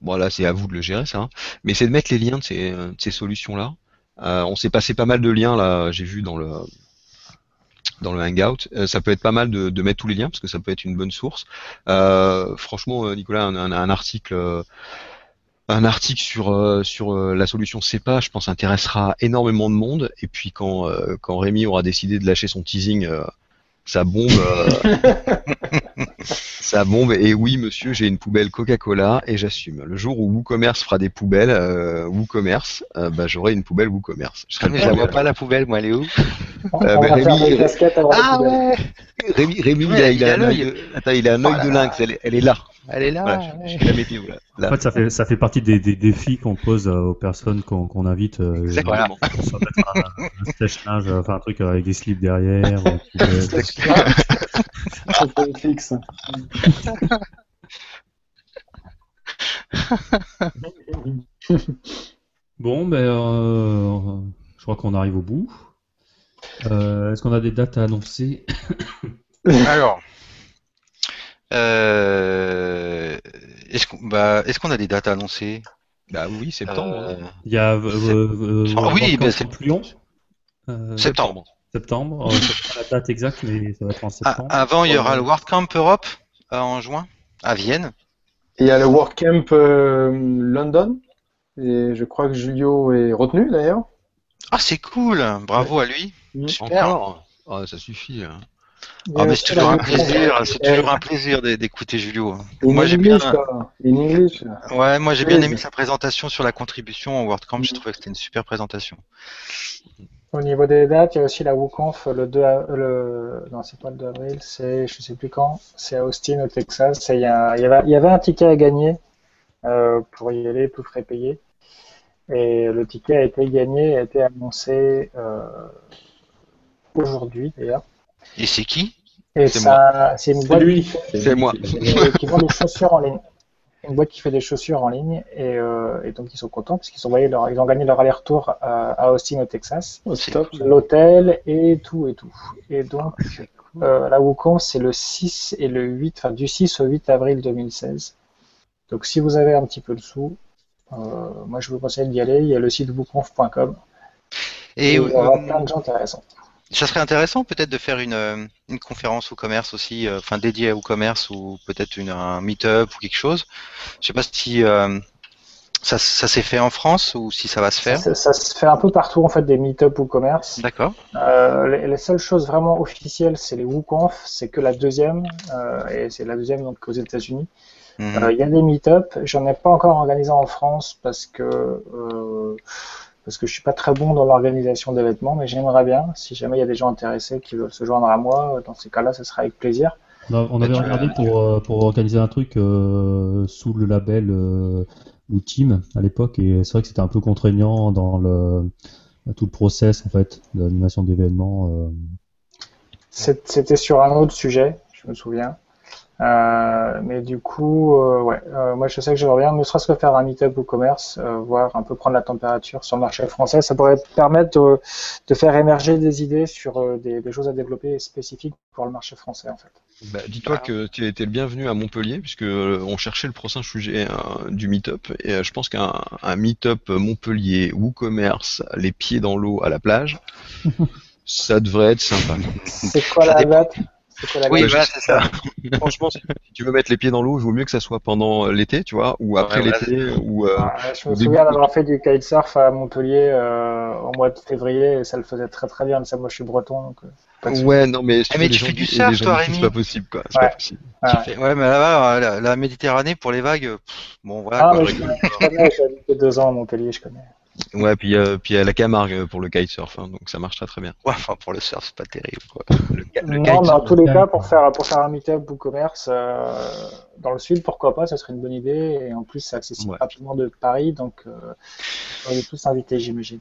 bon là c'est à vous de le gérer ça, hein, mais c'est de mettre les liens de ces, de ces solutions-là. on s'est passé pas mal de liens là, j'ai vu dans le dans le Hangout. Euh, ça peut être pas mal de, de, mettre tous les liens parce que ça peut être une bonne source. Euh, franchement, euh, Nicolas, un, un, article un article sur sur la solution CEPA, je pense, intéressera énormément de monde. Et puis quand quand Rémi aura décidé de lâcher son teasing ça bombe. [laughs] Euh, [laughs] ça bombe. Et oui, monsieur, j'ai une poubelle Coca-Cola et j'assume. Le jour où WooCommerce fera des poubelles, euh, WooCommerce, euh, bah, j'aurai une poubelle WooCommerce. Je serai ah, vois pas la poubelle, moi, elle est où? Euh, bah, Rémi, Ah ouais Rémi, Rémi il, a, il, a, un œil de, attends, il a un œil oh de lynx, elle, elle est là. Elle est là. Voilà, je, je, je là. là. En fait, ça fait, ça fait partie des, des défis qu'on pose aux personnes qu'on qu invite. Euh, Exactement. Un, un sèche-linge, enfin un truc avec des slips derrière. C'est [laughs] fixe. [laughs] Bon, ben, euh, je crois qu'on arrive au bout. Euh, Est-ce qu'on a des dates à annoncer [coughs] Alors, euh, est-ce qu'on bah, est-ce qu'on a des dates à annoncer? Bah oui, septembre. Euh, hein. Il y a euh, euh, Ah oui, ben, c'est- Lyon. Euh, Septembre. Septembre. Euh, c'est pas la date exacte, mais ça va être en Ah, septembre. avant, il y aura le World Camp Europe euh, en juin à Vienne. Et il y a le WordCamp euh, London. Et je crois que Julio est retenu d'ailleurs. Ah, c'est cool. Bravo à lui. Mm. Super. Encore Ah, ça suffit. hein. Ah, mais c'est toujours un plaisir. C'est toujours un plaisir d'é- d'écouter Julio. In Moi, j'ai bien. Ouais, moi j'ai aimé sa présentation sur la contribution au World Camp. J'ai Mhm. trouvé que c'était une super présentation. Au niveau des dates, il y a aussi la WooConf le 2 a- le non c'est pas le 2 avril, c'est je sais plus quand, c'est à Austin au Texas. Il y, a- il y avait, il y avait un ticket à gagner euh, pour y aller, tout frais payé. Et le ticket a été gagné, a été annoncé euh, aujourd'hui d'ailleurs. Et c'est qui? Et C'est ça, c'est une C'est boîte lui. C'est moi. qui vend des chaussures en ligne. Une boîte qui fait des chaussures en ligne et, euh, et donc ils sont contents parce qu'ils ont, envoyé leur, ils ont gagné leur aller-retour à, à Austin au Texas, Oh, l'hôtel et tout et tout. Et donc euh, la WooConf c'est le 6 et le 8, enfin du 6 au 8 avril 2016. Donc si vous avez un petit peu de sous, euh, moi je vous conseille d'y aller. Il y a le site wooconf.com et Et il y aura euh, plein de gens intéressants. Ça serait intéressant peut-être de faire une, euh, une conférence au commerce aussi, euh, enfin dédiée au commerce ou peut-être un meet-up ou quelque chose. Je sais pas si euh, ça, ça s'est fait en France ou si ça va se faire. Ça, ça se fait un peu partout en fait des meet-up ou commerce. D'accord. Euh, les, les seules choses vraiment officielles, c'est les WooConf, c'est que la deuxième, et c'est la deuxième donc aux États-Unis. Mhm. Il y a des meet-up, j'en ai pas encore organisé en France parce que parce que je suis pas très bon dans l'organisation d'événements, mais j'aimerais bien. Si jamais il y a des gens intéressés qui veulent se joindre à moi, dans ces cas-là, ce sera avec plaisir. On, avait tu- regardé pour, euh, pour organiser un truc euh, sous le label euh, ou Team à l'époque, et c'est vrai que c'était un peu contraignant dans le tout le process en fait d'animation d'événements. euh. C'est- C'était sur un autre sujet, je me souviens. Euh, mais du coup, euh, ouais, euh, moi je sais que j'aimerais bien, ne serait-ce que faire un meet-up au commerce, euh, voir un peu prendre la température sur le marché français, ça pourrait permettre de, de faire émerger des idées sur euh, des, des choses à développer spécifiques pour le marché français en fait. Bah, dis-toi que tu étais le bienvenu à Montpellier, puisque euh, on cherchait le prochain sujet euh, du meet-up, et euh, je pense qu'un un meet-up Montpellier ou commerce, les pieds dans l'eau à la plage, [laughs] ça devrait être sympa. C'est quoi Ça la date? Oui, voilà, c'est ça. [laughs] Franchement, si tu veux mettre les pieds dans l'eau, il vaut mieux que ça soit pendant l'été, tu vois, ou après Ouais, l'été, ou euh, Ah, je me souviens d'avoir fait du kitesurf à Montpellier euh, au mois de février et ça le faisait très très bien. Mais ça, moi je suis breton donc. euh. Ouais, non, mais, Eh, mais tu gens fais du surf, toi, Rémi C'est pas possible, quoi. C'est Ouais. pas possible. Ah, Ouais, mais là-bas, la, la Méditerranée pour les vagues, pff, bon voilà. Ah, quoi, je connais, j'ai habité deux ans à Montpellier, je connais. Ouais, puis euh, puis il y a la Camargue pour le kitesurf, hein, donc ça marche très très bien. Ouais, enfin pour le surf, c'est pas terrible quoi. Le, ca- le Non, mais en tous les cas, pour faire, pour faire un meet-up ou commerce euh, dans le sud, pourquoi pas, ça serait une bonne idée. Et en plus, c'est accessible Ouais. rapidement de Paris, donc euh, on est tous invités, j'imagine.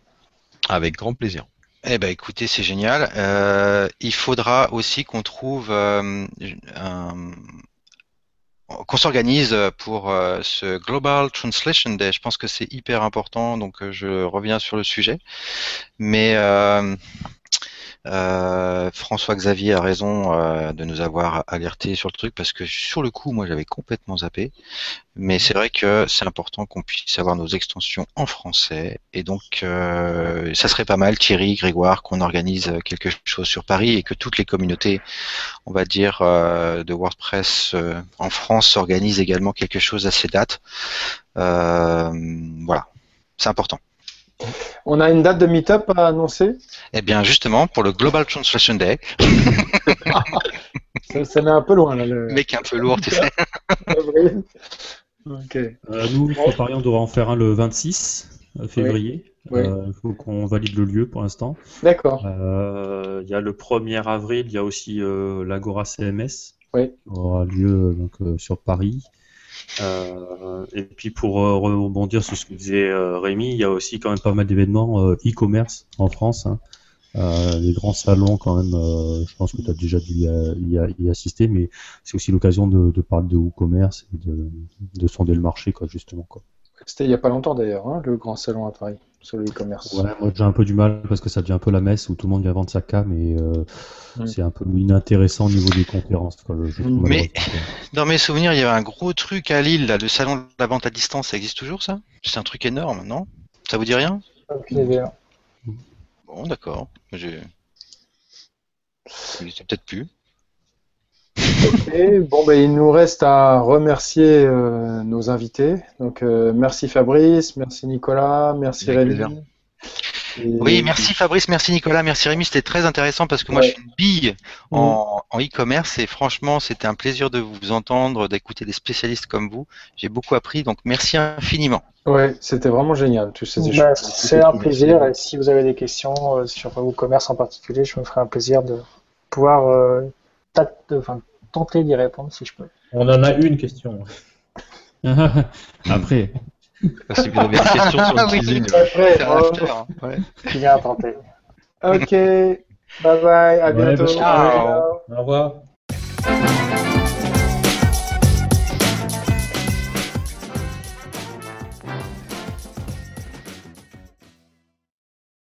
avec grand plaisir. Eh ben écoutez, c'est génial. Euh, il faudra aussi qu'on trouve euh, un- qu'on s'organise pour euh, ce Global Translation Day. Je pense que c'est hyper important, donc euh, je reviens sur le sujet. Mais euh, euh, François Xavier a raison euh, de nous avoir alerté sur le truc parce que sur le coup, moi, j'avais complètement zappé. Mais c'est vrai que c'est important qu'on puisse avoir nos extensions en français. Et donc, euh, ça serait pas mal, Thierry, Grégoire, qu'on organise quelque chose sur Paris et que toutes les communautés, on va dire, de WordPress en France s'organisent également quelque chose à ces dates. Voilà, c'est important. On a une date de meet-up à annoncer? Eh bien, justement, pour le Global Translation Day, [laughs] Ça, ça met un peu loin là. Le... mec un peu lourd, tu sais. avril. [laughs] Ok. Euh, nous, sur Paris, on devra en faire un le 26 février. Oui. Euh, Il faut qu'on valide le lieu pour l'instant. D'accord. Euh, Il y a le 1er avril, il y a aussi euh, l'Agora CMS Oui. qui aura lieu donc, euh, sur Paris. Euh, et puis pour euh, rebondir sur ce que disait euh, Rémi, il y a aussi quand même pas mal d'événements e-commerce en France. hein. Les grands salons quand même, je pense que tu as déjà dû y, assister, mais c'est aussi l'occasion de, parler de e-commerce et de, de sonder le marché quoi, justement. C'était il y a pas longtemps d'ailleurs, hein, le grand salon à Paris. Sur le e-commerce. Ouais, moi j'ai un peu du mal parce que ça devient un peu la messe où tout le monde vient vendre sa cam et euh, Mm. c'est un peu inintéressant au niveau des conférences. Quoi, je trouve, Mm. Mais-. [laughs] Dans mes souvenirs, il y avait un gros truc à Lille, là, le salon de la vente à distance. Ça existe toujours, ça? C'est un truc énorme, non? Ça vous dit rien? Bon, d'accord. J'ai. Peut-être plus. Et bon, ben, il nous reste à remercier euh, nos invités. Donc, euh, merci Fabrice, merci Nicolas, merci Avec Rémi. plaisir. Et- Oui, merci Fabrice, merci Nicolas, merci Rémi, c'était très intéressant parce que moi Ouais. je suis une bille en en e-commerce et franchement c'était un plaisir de vous entendre, d'écouter des spécialistes comme vous. J'ai beaucoup appris, donc merci infiniment. Ouais, c'était vraiment génial, Bah, c'est un plaisir. Et si vous avez des questions euh, sur WooCommerce en particulier, je me ferai un plaisir de pouvoir euh, enfin, tenter d'y répondre si je peux. On en a une question. [laughs] Après, Si vous avez des questions sur le [laughs] oui. teasing, Après, C'est hein. Ouais. Vient à tenter. ok, bye bye, à Ouais, bientôt. bah, ciao. Au revoir.